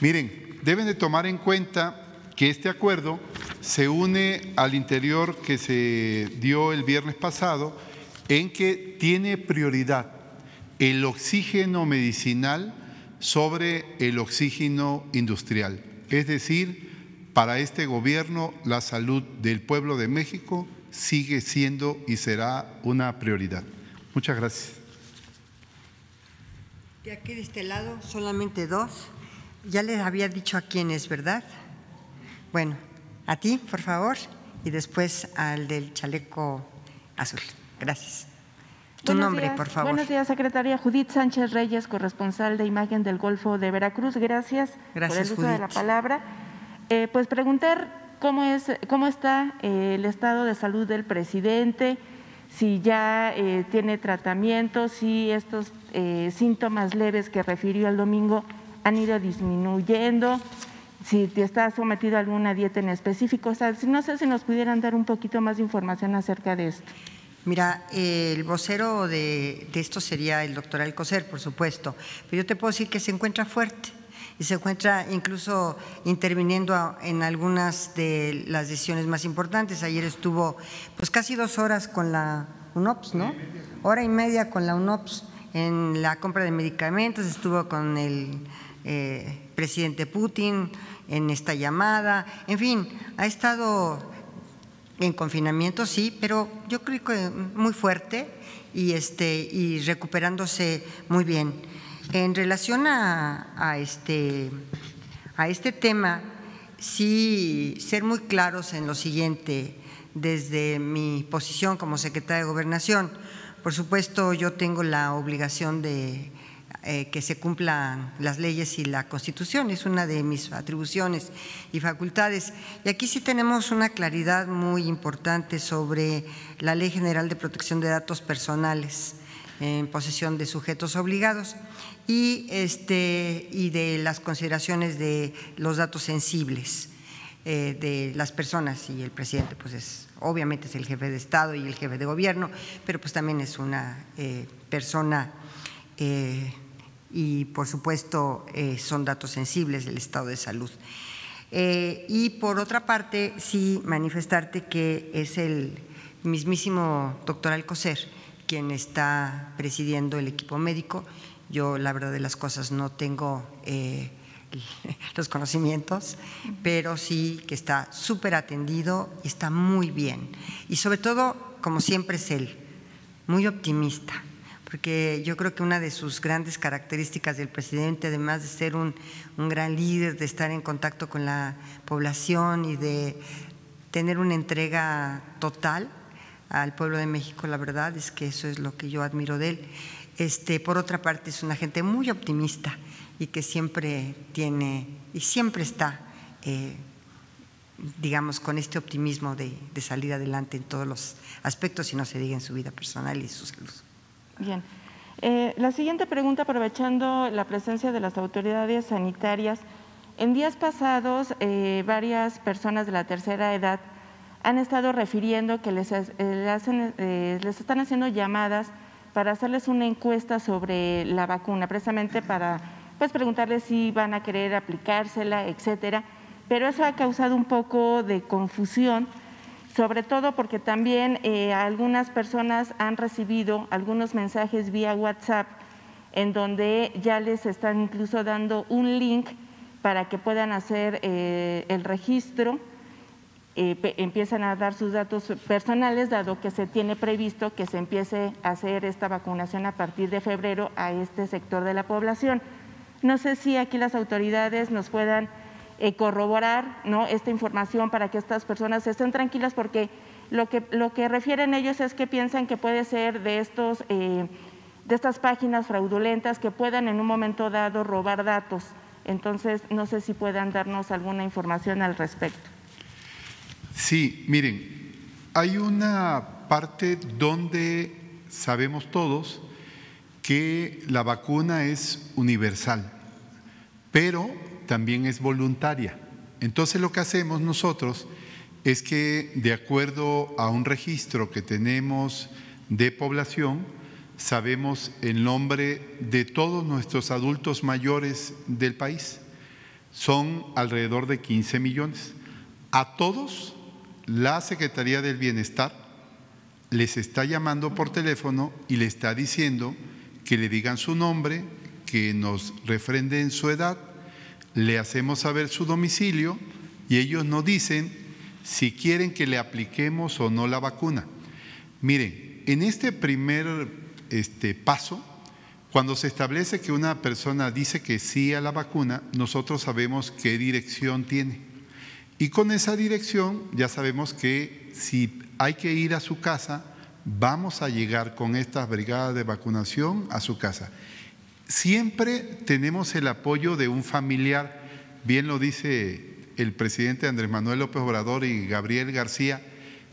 Miren, deben de tomar en cuenta que este acuerdo se une al interior que se dio el viernes pasado en que tiene prioridad el oxígeno medicinal sobre el oxígeno industrial. Es decir, para este gobierno la salud del pueblo de México sigue siendo y será una prioridad. Muchas gracias. De aquí de este lado, solamente dos. Ya les había dicho a quiénes, ¿verdad? Bueno, a ti, por favor, y después al del chaleco azul. Gracias. Tu Buenos nombre, días. por favor. Buenos días, secretaria Judith Sánchez Reyes, corresponsal de imagen del Golfo de Veracruz. Gracias, Gracias, por el uso de la Judith. palabra. Eh, pues preguntar cómo, es, cómo está eh, el estado de salud del presidente, si ya eh, tiene tratamiento, si estos eh, síntomas leves que refirió el domingo han ido disminuyendo, si te está sometido a alguna dieta en específico. O sea, si- no sé si nos pudieran dar un poquito más de información acerca de esto. Mira, el vocero de, de esto sería el doctor Alcocer, por supuesto, pero yo te puedo decir que se encuentra fuerte y se encuentra incluso interviniendo en algunas de las decisiones más importantes. Ayer estuvo pues casi dos horas con la UNOPS, ¿no? Hora y media con la UNOPS en la compra de medicamentos, estuvo con el eh, presidente Putin en esta llamada, en fin, ha estado en confinamiento, sí, pero yo creo que muy fuerte y, este, y recuperándose muy bien. En relación a, este, a este tema, sí ser muy claros en lo siguiente, desde mi posición como secretaria de Gobernación, por supuesto yo tengo la obligación de que se cumplan las leyes y la Constitución, es una de mis atribuciones y facultades. Y aquí sí tenemos una claridad muy importante sobre la Ley General de Protección de Datos Personales en posesión de sujetos obligados y, este, y de las consideraciones de los datos sensibles eh, de las personas y el presidente pues es obviamente es el jefe de Estado y el jefe de gobierno, pero pues también es una eh, persona eh, y por supuesto eh, son datos sensibles del estado de salud. Eh, y por otra parte, sí manifestarte que es el mismísimo doctor Alcocer quien está presidiendo el equipo médico. Yo, la verdad de las cosas, no tengo eh, (laughs) los conocimientos, pero sí que está súper atendido y está muy bien. Y sobre todo, como siempre es él, muy optimista porque yo creo que una de sus grandes características del presidente, además de ser un, gran líder, de estar en contacto con la población y de tener una entrega total al pueblo de México, la verdad es que eso es lo que yo admiro de él. Este, por otra parte, es una gente muy optimista y que siempre tiene y siempre está, eh, digamos, con este optimismo de, de salir adelante en todos los aspectos y no se diga en su vida personal y su salud. Bien. Eh, la siguiente pregunta, aprovechando la presencia de las autoridades sanitarias. En días pasados, eh, varias personas de la tercera edad han estado refiriendo que les, eh, hacen, les están haciendo llamadas para hacerles una encuesta sobre la vacuna, precisamente para pues, preguntarles si van a querer aplicársela, etcétera. Pero eso ha causado un poco de confusión sobre todo porque también eh, algunas personas han recibido algunos mensajes vía WhatsApp en donde ya les están incluso dando un link para que puedan hacer eh, el registro, eh, empiezan a dar sus datos personales, dado que se tiene previsto que se empiece a hacer esta vacunación a partir de febrero a este sector de la población. No sé si aquí las autoridades nos puedan eh, corroborar esta información para que estas personas estén tranquilas porque lo que, lo que refieren ellos es que piensan que puede ser de, estos, eh, de estas páginas fraudulentas que puedan en un momento dado robar datos. Entonces, no sé si puedan darnos alguna información al respecto. Sí, miren, hay una parte donde sabemos todos que la vacuna es universal, pero también es voluntaria. Entonces lo que hacemos nosotros es que de acuerdo a un registro que tenemos de población, sabemos el nombre de todos nuestros adultos mayores del país. Son alrededor de 15 millones. A todos la Secretaría del Bienestar les está llamando por teléfono y le está diciendo que le digan su nombre, que nos refrenden su edad, le hacemos saber su domicilio y ellos nos dicen si quieren que le apliquemos o no la vacuna. Miren, en este primer este, paso, cuando se establece que una persona dice que sí a la vacuna, nosotros sabemos qué dirección tiene. Y con esa dirección ya sabemos que si hay que ir a su casa, vamos a llegar con estas brigadas de vacunación a su casa. Siempre tenemos el apoyo de un familiar, bien lo dice el presidente Andrés Manuel López Obrador y Gabriel García,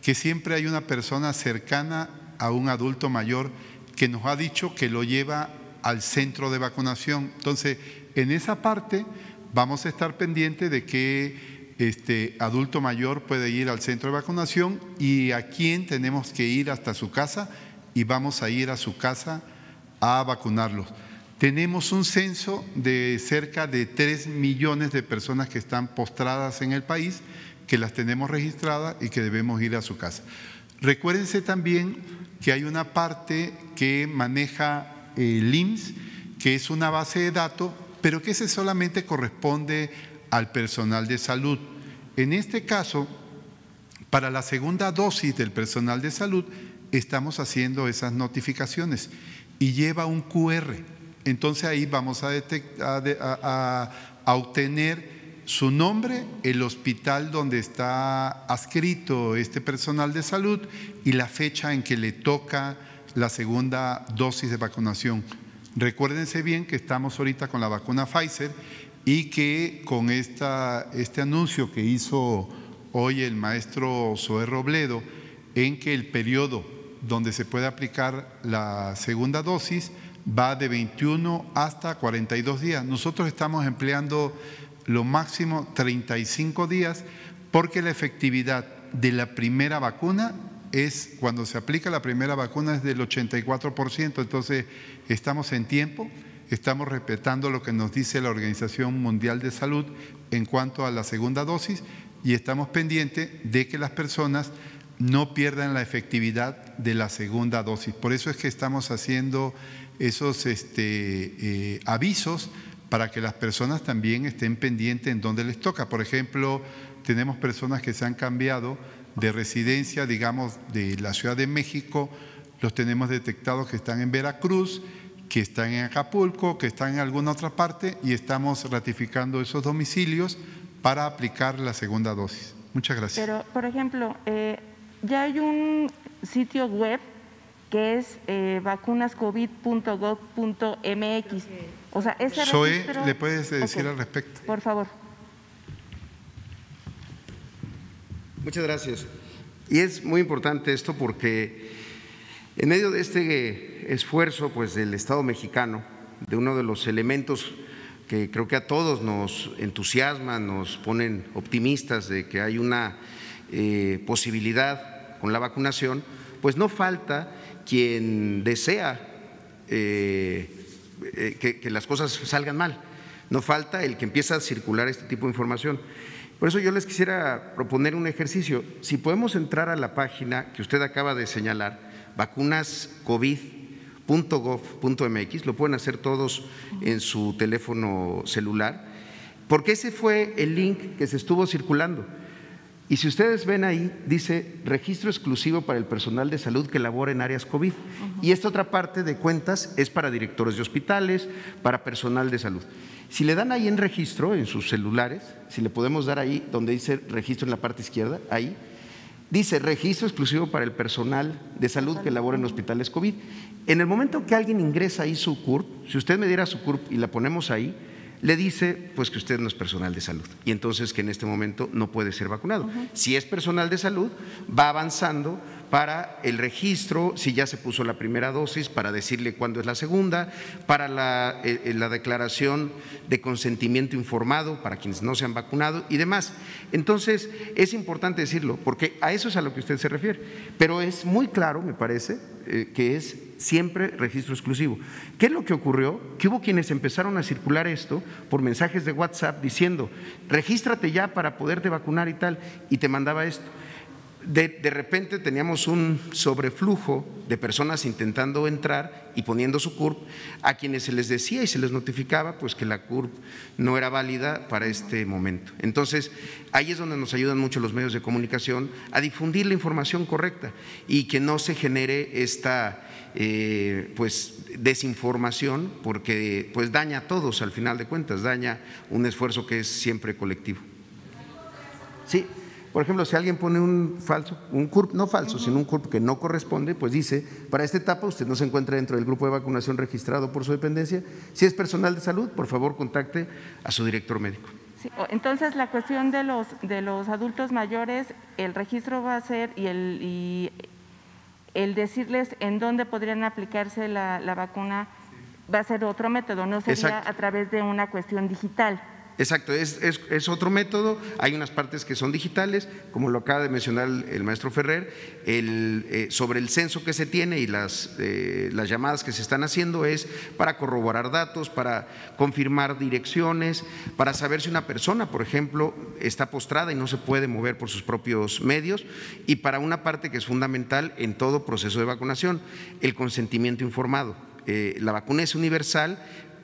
que siempre hay una persona cercana a un adulto mayor que nos ha dicho que lo lleva al centro de vacunación. Entonces, en esa parte vamos a estar pendientes de que este adulto mayor puede ir al centro de vacunación y a quién tenemos que ir hasta su casa y vamos a ir a su casa a vacunarlos. Tenemos un censo de cerca de 3 millones de personas que están postradas en el país, que las tenemos registradas y que debemos ir a su casa. Recuérdense también que hay una parte que maneja el IMSS, que es una base de datos, pero que ese solamente corresponde al personal de salud. En este caso, para la segunda dosis del personal de salud, estamos haciendo esas notificaciones y lleva un QR. Entonces ahí vamos a, a, obtener su nombre, el hospital donde está adscrito este personal de salud y la fecha en que le toca la segunda dosis de vacunación. Recuérdense bien que estamos ahorita con la vacuna Pfizer y que con esta, este anuncio que hizo hoy el maestro Zoé Robledo, en que el periodo donde se puede aplicar la segunda dosis va de 21 hasta 42 días. Nosotros estamos empleando lo máximo 35 días porque la efectividad de la primera vacuna es, cuando se aplica la primera vacuna es del 84%, entonces estamos en tiempo estamos respetando lo que nos dice la Organización Mundial de Salud en cuanto a la segunda dosis y estamos pendientes de que las personas no pierdan la efectividad de la segunda dosis. Por eso es que estamos haciendo esos este, eh, avisos para que las personas también estén pendientes en dónde les toca. Por ejemplo, tenemos personas que se han cambiado de residencia, digamos, de la Ciudad de México, los tenemos detectados que están en Veracruz que están en Acapulco, que están en alguna otra parte y estamos ratificando esos domicilios para aplicar la segunda dosis. Muchas gracias. Pero, por ejemplo, eh, ya hay un sitio web que es eh, vacunascovid.gov.mx. O sea, ese Zoe, ¿le puedes decir al respecto? Por favor. Muchas gracias. Y es muy importante esto porque en medio de este esfuerzo pues, del Estado mexicano, de uno de los elementos que creo que a todos nos entusiasman, nos ponen optimistas de que hay una eh, posibilidad con la vacunación, pues no falta quien desea eh, eh, que, las cosas salgan mal, no falta el que empieza a circular este tipo de información. Por eso yo les quisiera proponer un ejercicio. Si podemos entrar a la página que usted acaba de señalar, vacunascovid.gov.mx, lo pueden hacer todos en su teléfono celular, porque ese fue el link que se estuvo circulando. Y si ustedes ven ahí, dice registro exclusivo para el personal de salud que labora en áreas COVID. Y esta otra parte de cuentas es para directores de hospitales, para personal de salud. Si le dan ahí en registro, en sus celulares, si le podemos dar ahí donde dice registro en la parte izquierda, ahí, Dice registro exclusivo para el personal de salud que labora en hospitales COVID. En el momento que alguien ingresa ahí su CURP, si usted me diera su CURP y la ponemos ahí, le dice pues que usted no es personal de salud y entonces que en este momento no puede ser vacunado. Si es personal de salud, va avanzando para el registro, si ya se puso la primera dosis, para decirle cuándo es la segunda, para la, eh, eh, la, declaración de consentimiento informado para quienes no se han vacunado y demás. Entonces, es importante decirlo, porque a eso es a lo que usted se refiere, pero es muy claro, me parece, eh, que es siempre registro exclusivo. ¿Qué es lo que ocurrió? Que hubo quienes empezaron a circular esto por mensajes de WhatsApp diciendo, regístrate ya para poderte vacunar y tal, y te mandaba esto de, repente teníamos un sobreflujo de personas intentando entrar y poniendo su CURP, a quienes se les decía y se les notificaba pues que la CURP no era válida para este momento. Entonces, ahí es donde nos ayudan mucho los medios de comunicación a difundir la información correcta y que no se genere esta eh, pues desinformación porque pues daña a todos al final de cuentas, daña un esfuerzo que es siempre colectivo. Sí, por ejemplo, si alguien pone un falso, un CURP, no falso, sino un CURP que no corresponde, pues dice, para esta etapa usted no se encuentra dentro del grupo de vacunación registrado por su dependencia. Si es personal de salud, por favor contacte a su director médico. entonces, la cuestión de los, de los adultos mayores, el registro va a ser y el, y el decirles en dónde podrían aplicarse la, la vacuna va a ser otro método, no sería a través de una cuestión digital. Exacto, es, otro método. Hay unas partes que son digitales, como lo acaba de mencionar el, maestro Ferrer, eh, sobre el censo que se tiene y las, eh, las llamadas que se están haciendo es para corroborar datos, para confirmar direcciones, para saber si una persona, por ejemplo, está postrada y no se puede mover por sus propios medios, y para una parte que es fundamental en todo proceso de vacunación, el consentimiento informado. Eh, la vacuna es universal,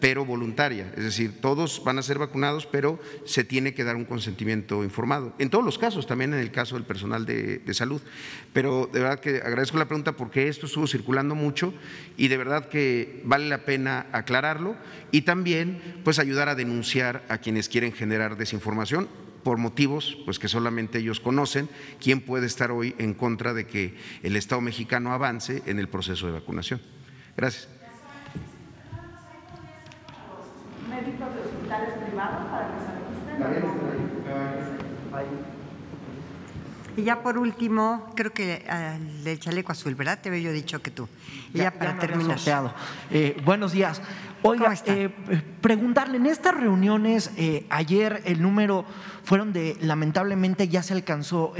pero voluntaria, es decir, todos van a ser vacunados, pero se tiene que dar un consentimiento informado. En todos los casos, también en el caso del personal de, salud. Pero de verdad que agradezco la pregunta porque esto estuvo circulando mucho y de verdad que vale la pena aclararlo y también pues ayudar a denunciar a quienes quieren generar desinformación por motivos pues que solamente ellos conocen, quién puede estar hoy en contra de que el Estado mexicano avance en el proceso de vacunación. Gracias. Y ya por último, creo que el chaleco azul, ¿verdad? Te había yo dicho que tú. Y ya, para terminar. Eh, buenos días. Oiga, eh, preguntarle, en estas reuniones, eh, ayer el número fueron de, lamentablemente ya se alcanzó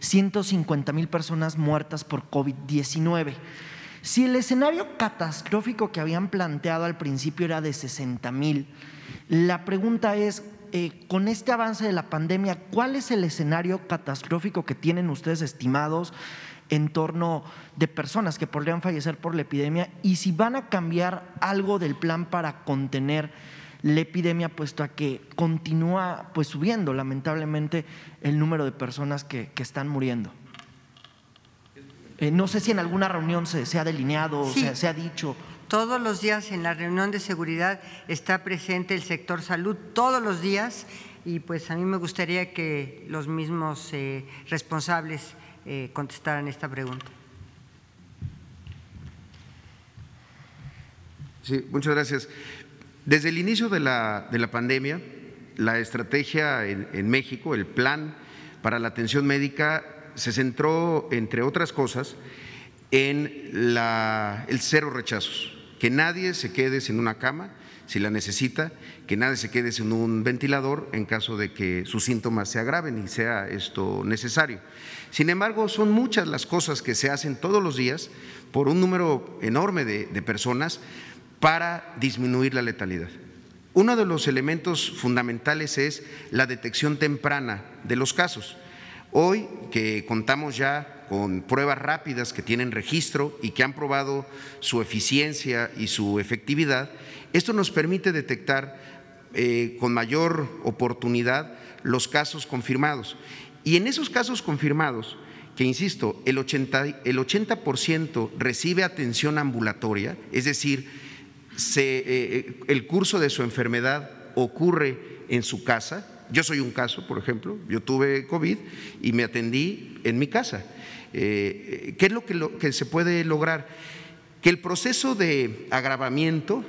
150 mil personas muertas por COVID-19. Si el escenario catastrófico que habían planteado al principio era de 60 mil, la pregunta es, eh, con este avance de la pandemia, ¿cuál es el escenario catastrófico que tienen ustedes estimados en torno de personas que podrían fallecer por la epidemia y si van a cambiar algo del plan para contener la epidemia, puesto a que continúa pues subiendo lamentablemente el número de personas que, están muriendo? Eh, no sé si en alguna reunión se, ha delineado, se, se ha dicho. Todos los días en la reunión de seguridad está presente el sector salud, todos los días, y pues a mí me gustaría que los mismos eh, responsables eh, contestaran esta pregunta. Sí, muchas gracias. Desde el inicio de la, de la pandemia, la estrategia en, México, el plan para la atención médica, se centró, entre otras cosas, en el cero rechazos que nadie se quede sin una cama si la necesita, que nadie se quede sin un ventilador en caso de que sus síntomas se agraven y sea esto necesario. Sin embargo, son muchas las cosas que se hacen todos los días por un número enorme de personas para disminuir la letalidad. Uno de los elementos fundamentales es la detección temprana de los casos. Hoy que contamos ya con pruebas rápidas que tienen registro y que han probado su eficiencia y su efectividad, esto nos permite detectar eh, con mayor oportunidad los casos confirmados. Y en esos casos confirmados, que insisto, el 80%, el 80 recibe atención ambulatoria, es decir, eh, eh, el curso de su enfermedad ocurre en su casa, yo soy un caso, por ejemplo, yo tuve COVID y me atendí en mi casa. Eh, ¿Qué es lo que, se puede lograr? Que el proceso de agravamiento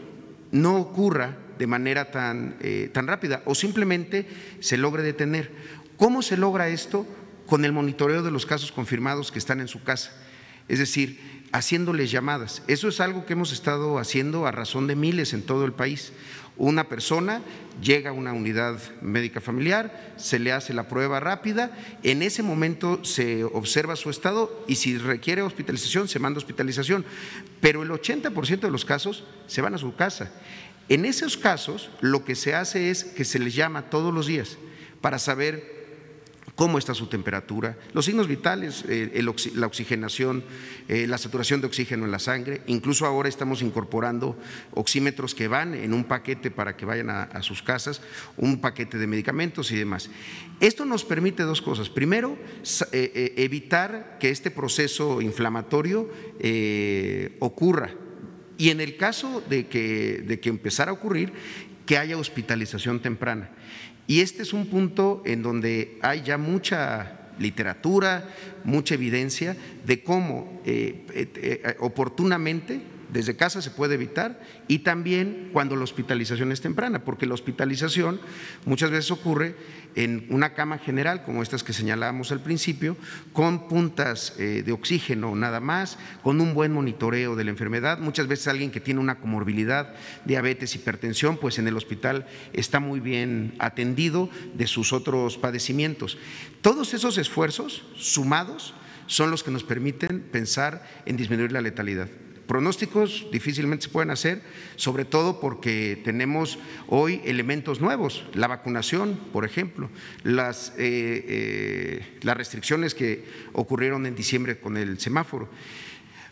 no ocurra de manera tan, eh, tan rápida o simplemente se logre detener. ¿Cómo se logra esto? Con el monitoreo de los casos confirmados que están en su casa. Es decir, haciéndoles llamadas. Eso es algo que hemos estado haciendo a razón de miles en todo el país. Una persona llega a una unidad médica familiar, se le hace la prueba rápida, en ese momento se observa su estado y si requiere hospitalización se manda hospitalización, pero el 80% de los casos se van a su casa. En esos casos lo que se hace es que se les llama todos los días para saber cómo está su temperatura, los signos vitales, eh, la oxigenación, eh, la saturación de oxígeno en la sangre. Incluso ahora estamos incorporando oxímetros que van en un paquete para que vayan a, sus casas, un paquete de medicamentos y demás. Esto nos permite dos cosas. Primero, eh, evitar que este proceso inflamatorio ocurra. Y en el caso de que, de que empezara a ocurrir, que haya hospitalización temprana. Y este es un punto en donde hay ya mucha literatura, mucha evidencia de cómo eh, eh, eh, oportunamente desde casa se puede evitar y también cuando la hospitalización es temprana, porque la hospitalización muchas veces ocurre en una cama general, como estas que señalábamos al principio, con puntas eh, de oxígeno nada más, con un buen monitoreo de la enfermedad. Muchas veces alguien que tiene una comorbilidad, diabetes, hipertensión, pues en el hospital está muy bien atendido de sus otros padecimientos. Todos esos esfuerzos sumados son los que nos permiten pensar en disminuir la letalidad. Pronósticos difícilmente se pueden hacer, sobre todo porque tenemos hoy elementos nuevos, la vacunación, por ejemplo, las, eh, eh, las restricciones que ocurrieron en diciembre con el semáforo.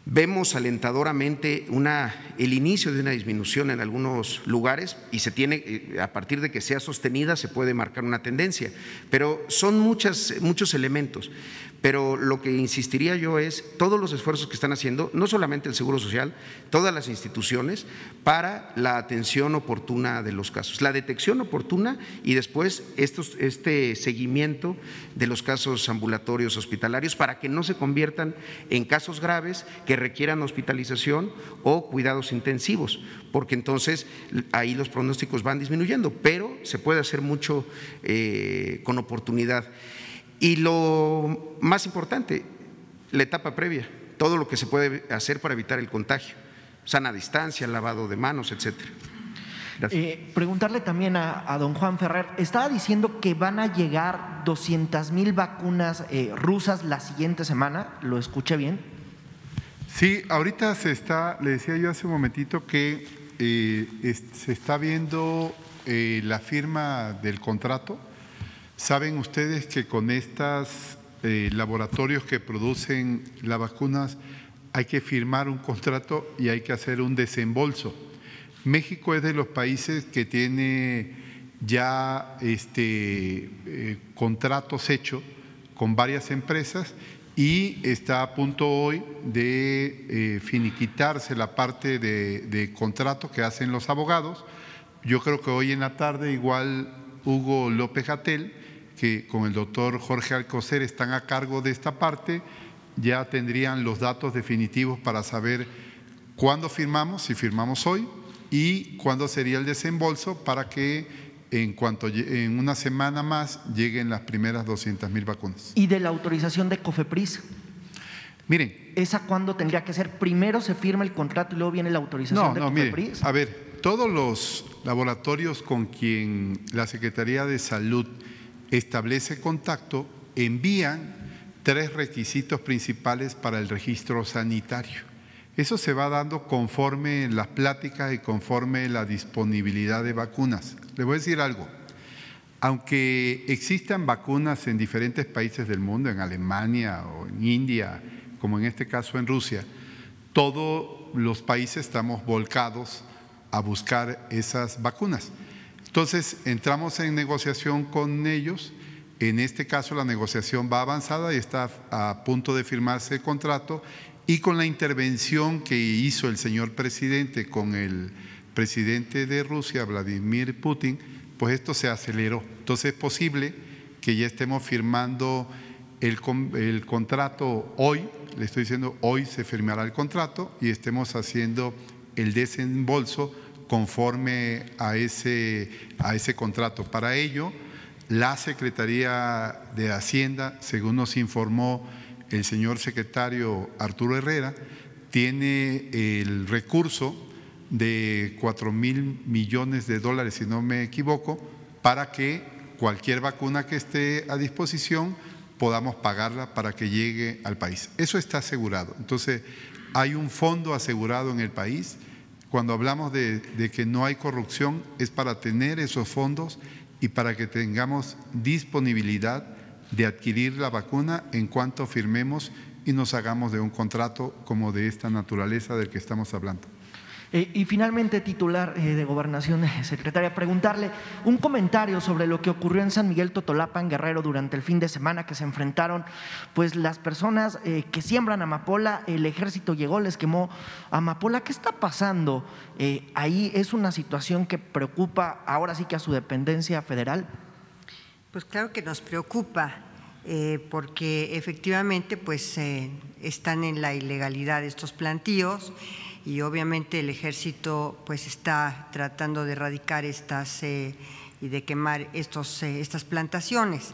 Vemos alentadoramente una, el inicio de una disminución en algunos lugares y se tiene, eh, a partir de que sea sostenida, se puede marcar una tendencia, pero son muchas, muchos elementos. Pero lo que insistiría yo es todos los esfuerzos que están haciendo, no solamente el Seguro Social, todas las instituciones, para la atención oportuna de los casos, la detección oportuna y después este seguimiento de los casos ambulatorios hospitalarios para que no se conviertan en casos graves que requieran hospitalización o cuidados intensivos, porque entonces ahí los pronósticos van disminuyendo, pero se puede hacer mucho eh, con oportunidad. Y lo más importante, la etapa previa, todo lo que se puede hacer para evitar el contagio, sana distancia, lavado de manos, etcétera. Eh, preguntarle también a, don Juan Ferrer, estaba diciendo que van a llegar 200 mil vacunas eh, rusas la siguiente semana, ¿lo escuché bien? Sí, ahorita se está, le decía yo hace un momentito que eh, se está viendo la firma del contrato Saben ustedes que con estos eh, laboratorios que producen las vacunas hay que firmar un contrato y hay que hacer un desembolso. México es de los países que tiene ya este, eh, contratos hechos con varias empresas y está a punto hoy de eh, finiquitarse la parte de, contrato que hacen los abogados. Yo creo que hoy en la tarde igual Hugo López Gatel que con el doctor Jorge Alcocer están a cargo de esta parte, ya tendrían los datos definitivos para saber cuándo firmamos, si firmamos hoy, y cuándo sería el desembolso para que en cuanto en una semana más lleguen las primeras 200 mil vacunas. ¿Y de la autorización de COFEPRIS? Miren. ¿Esa cuándo tendría que ser? Primero se firma el contrato y luego viene la autorización de no, COFEPRIS. a ver, todos los laboratorios con quien la Secretaría de Salud establece contacto, envían tres requisitos principales para el registro sanitario. Eso se va dando conforme las pláticas y conforme la disponibilidad de vacunas. Le voy a decir algo. Aunque existan vacunas en diferentes países del mundo, en Alemania o en India, como en este caso en Rusia, todos los países estamos volcados a buscar esas vacunas. Entonces, entramos en negociación con ellos. En este caso, la negociación va avanzada y está a punto de firmarse el contrato. Y con la intervención que hizo el señor presidente con el presidente de Rusia, Vladimir Putin, pues esto se aceleró. Entonces, es posible que ya estemos firmando el, contrato hoy, le estoy diciendo hoy se firmará el contrato y estemos haciendo el desembolso conforme a ese, a ese contrato. Para ello, la Secretaría de Hacienda, según nos informó el señor secretario Arturo Herrera, tiene el recurso de 4 mil millones de dólares, si no me equivoco, para que cualquier vacuna que esté a disposición podamos pagarla para que llegue al país. Eso está asegurado. Entonces, hay un fondo asegurado en el país cuando hablamos de, que no hay corrupción es para tener esos fondos y para que tengamos disponibilidad de adquirir la vacuna en cuanto firmemos y nos hagamos de un contrato como de esta naturaleza del que estamos hablando. Eh, y finalmente, titular eh, de Gobernación, (laughs) secretaria, preguntarle un comentario sobre lo que ocurrió en San Miguel Totolapan, Guerrero, durante el fin de semana que se enfrentaron pues las personas eh, que siembran amapola, el ejército llegó, les quemó amapola. ¿Qué está pasando? ahí es una situación que preocupa ahora sí que a su dependencia federal. Pues claro que nos preocupa. Porque efectivamente pues están en la ilegalidad estos plantíos y obviamente el ejército pues está tratando de erradicar estas eh, y de quemar estos, eh, estas plantaciones.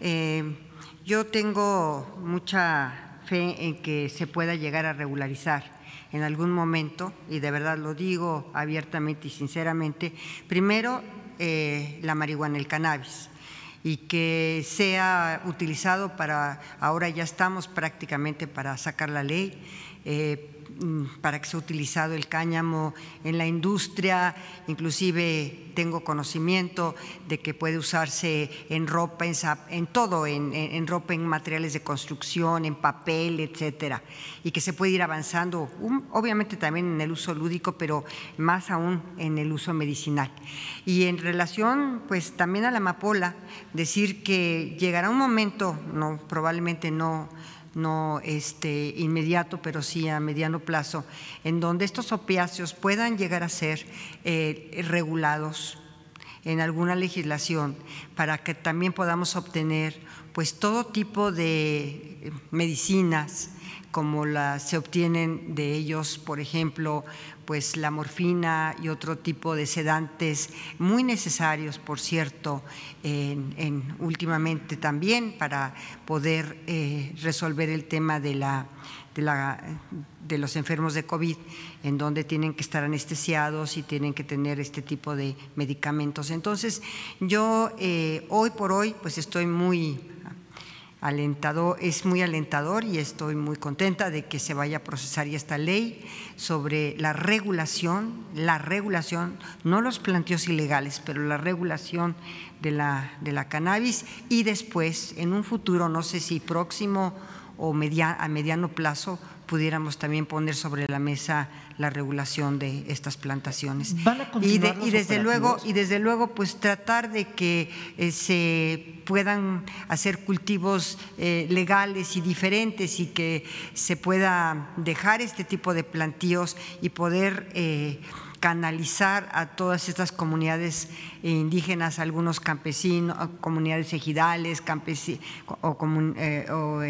Eh, yo tengo mucha fe en que se pueda llegar a regularizar en algún momento, y de verdad lo digo abiertamente y sinceramente, primero la marihuana, el cannabis y que sea utilizado para, ahora ya estamos prácticamente para sacar la ley, Mm, para que sea utilizado el cáñamo en la industria, inclusive tengo conocimiento de que puede usarse en ropa, en, todo, en, ropa, en materiales de construcción, en papel, etcétera, y que se puede ir avanzando, obviamente también en el uso lúdico, pero más aún en el uso medicinal. Y en relación, pues también a la amapola, decir que llegará un momento, no, probablemente no no este, inmediato, pero sí a mediano plazo, en donde estos opiáceos puedan llegar a ser eh, regulados en alguna legislación para que también podamos obtener pues todo tipo de medicinas como las se obtienen de ellos, por ejemplo, pues la morfina y otro tipo de sedantes muy necesarios, por cierto, en, últimamente también para poder eh, resolver el tema de, la, de, la, de los enfermos de COVID, en donde tienen que estar anestesiados y tienen que tener este tipo de medicamentos. Entonces, yo eh, hoy por hoy, pues estoy muy alentador, es muy alentador y estoy muy contenta de que se vaya a procesar esta ley sobre la regulación, la regulación, no los planteos ilegales, pero la regulación de la, de la cannabis y después, en un futuro, no sé si próximo o a mediano plazo, pudiéramos también poner sobre la mesa la regulación de estas plantaciones. y, desde luego y desde luego pues tratar de que eh, se puedan hacer cultivos eh, legales y diferentes y que se pueda dejar este tipo de plantíos y poder eh, canalizar a todas estas comunidades indígenas, algunos campesinos, comunidades ejidales, campesinos o, o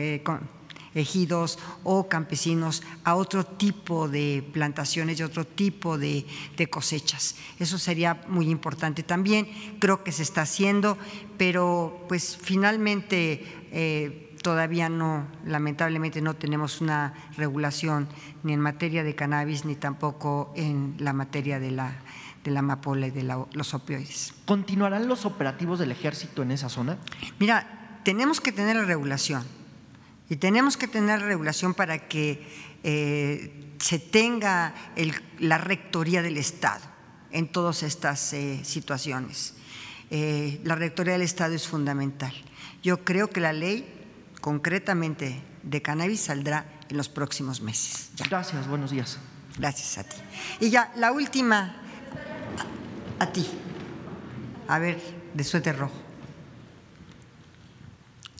ejidos o campesinos a otro tipo de plantaciones y otro tipo de, cosechas. Eso sería muy importante también. Creo que se está haciendo, pero pues finalmente eh, todavía no, lamentablemente no tenemos una regulación ni en materia de cannabis ni tampoco en la materia de la de la amapola y de los opioides. ¿Continuarán los operativos del ejército en esa zona? Mira, tenemos que tener la regulación y tenemos que tener regulación para que eh, se tenga la rectoría del Estado en todas estas eh, situaciones. Eh, la rectoría del Estado es fundamental. Yo creo que la ley, concretamente de cannabis, saldrá en los próximos meses. Gracias, buenos días. Gracias a ti. Y ya, la última, a, a ti. A ver, de suéter rojo.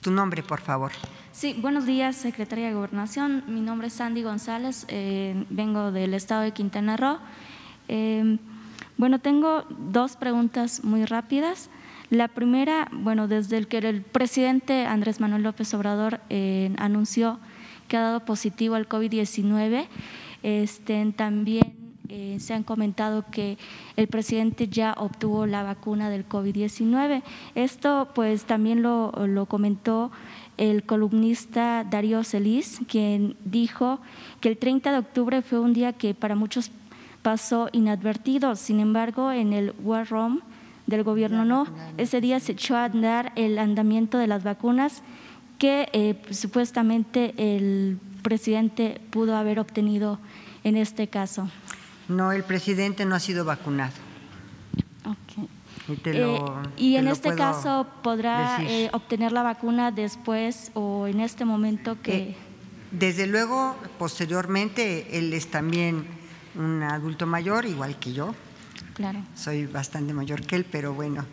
Tu nombre, por favor. Sí, buenos días, secretaria de Gobernación. Mi nombre es Sandy González, eh, vengo del estado de Quintana Roo. Eh, bueno, tengo dos preguntas muy rápidas. La primera, bueno, desde el que el presidente Andrés Manuel López Obrador eh, anunció que ha dado positivo al COVID-19, este, también se han comentado que el presidente ya obtuvo la vacuna del COVID-19. Esto pues también lo, lo comentó el columnista Darío Celis, quien dijo que el 30 de octubre fue un día que para muchos pasó inadvertido, sin embargo, en el War Room del gobierno no. Ese día se echó a andar el andamiento de las vacunas que eh, supuestamente el presidente pudo haber obtenido en este caso. No, el presidente no ha sido vacunado. Y, eh, en este caso podrá eh, obtener la vacuna después o en este momento que... Eh, desde luego, posteriormente, él es también un adulto mayor, igual que yo. Claro. Soy bastante mayor que él, pero bueno,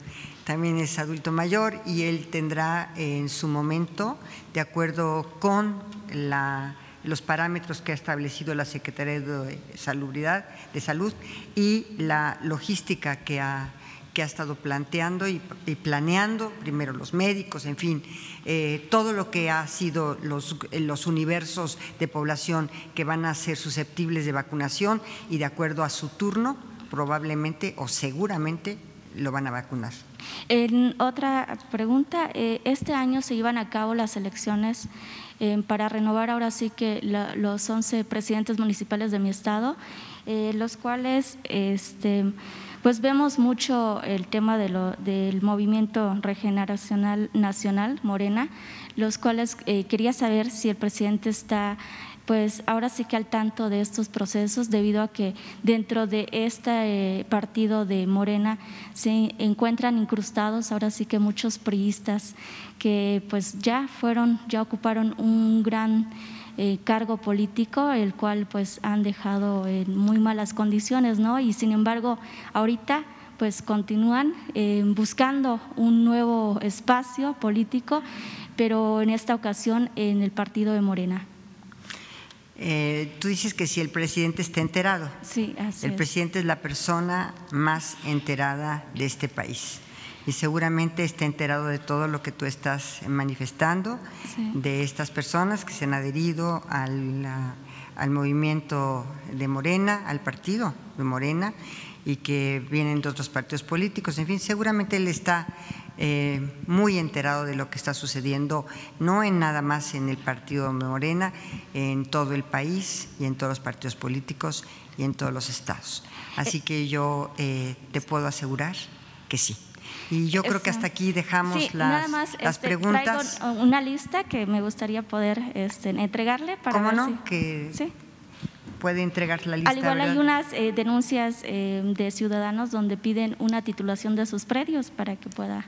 también es adulto mayor y él tendrá en su momento, de acuerdo con la, los parámetros que ha establecido la Secretaría de Salubridad, de Salud y la logística que ha, que ha estado planteando y, planeando, primero los médicos, en fin, eh, todo lo que ha sido los, universos de población que van a ser susceptibles de vacunación y de acuerdo a su turno, probablemente o seguramente lo van a vacunar. Otra pregunta, eh, este año se iban a cabo las elecciones eh, para renovar ahora sí que los 11 presidentes municipales de mi estado, los cuales este, pues vemos mucho el tema de del movimiento regeneracional nacional, Morena, los cuales quería saber si el presidente está pues ahora sí que al tanto de estos procesos debido a que dentro de este eh, partido de Morena se encuentran incrustados ahora sí que muchos priistas que pues ya fueron, ya ocuparon un gran eh, cargo político, el cual pues han dejado en muy malas condiciones, ¿no? Y sin embargo, ahorita pues continúan eh, buscando un nuevo espacio político, pero en esta ocasión en el partido de Morena. Eh, tú dices que si el presidente está enterado. Sí, así El presidente es la persona más enterada de este país y seguramente está enterado de todo lo que tú estás manifestando, de estas personas que se han adherido al, al movimiento de Morena, al partido de Morena y que vienen de otros partidos políticos. En fin, seguramente él está eh, muy enterado de lo que está sucediendo, no en nada más en el partido de Morena, en todo el país y en todos los partidos políticos y en todos los estados. Así que yo eh, te puedo asegurar que sí. Y yo creo que hasta aquí dejamos las, las este, preguntas. Traigo una lista que me gustaría poder este, entregarle para ¿Cómo no? Que ¿Sí? puede entregar la lista. Al igual hay unas eh, denuncias eh, de ciudadanos donde piden una titulación de sus predios para que pueda.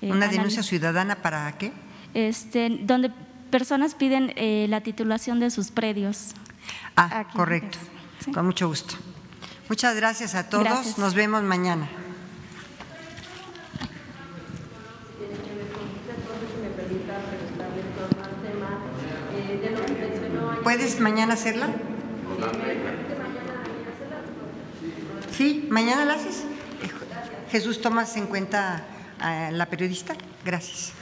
Eh, ¿Una denuncia ciudadana para qué? Este, donde personas piden la titulación de sus predios. Ah, correcto. Con mucho gusto. Muchas gracias a todos. Nos vemos mañana. ¿Puedes mañana hacerla? Sí, mañana la haces. Jesús, tomas en cuenta a la periodista. Gracias.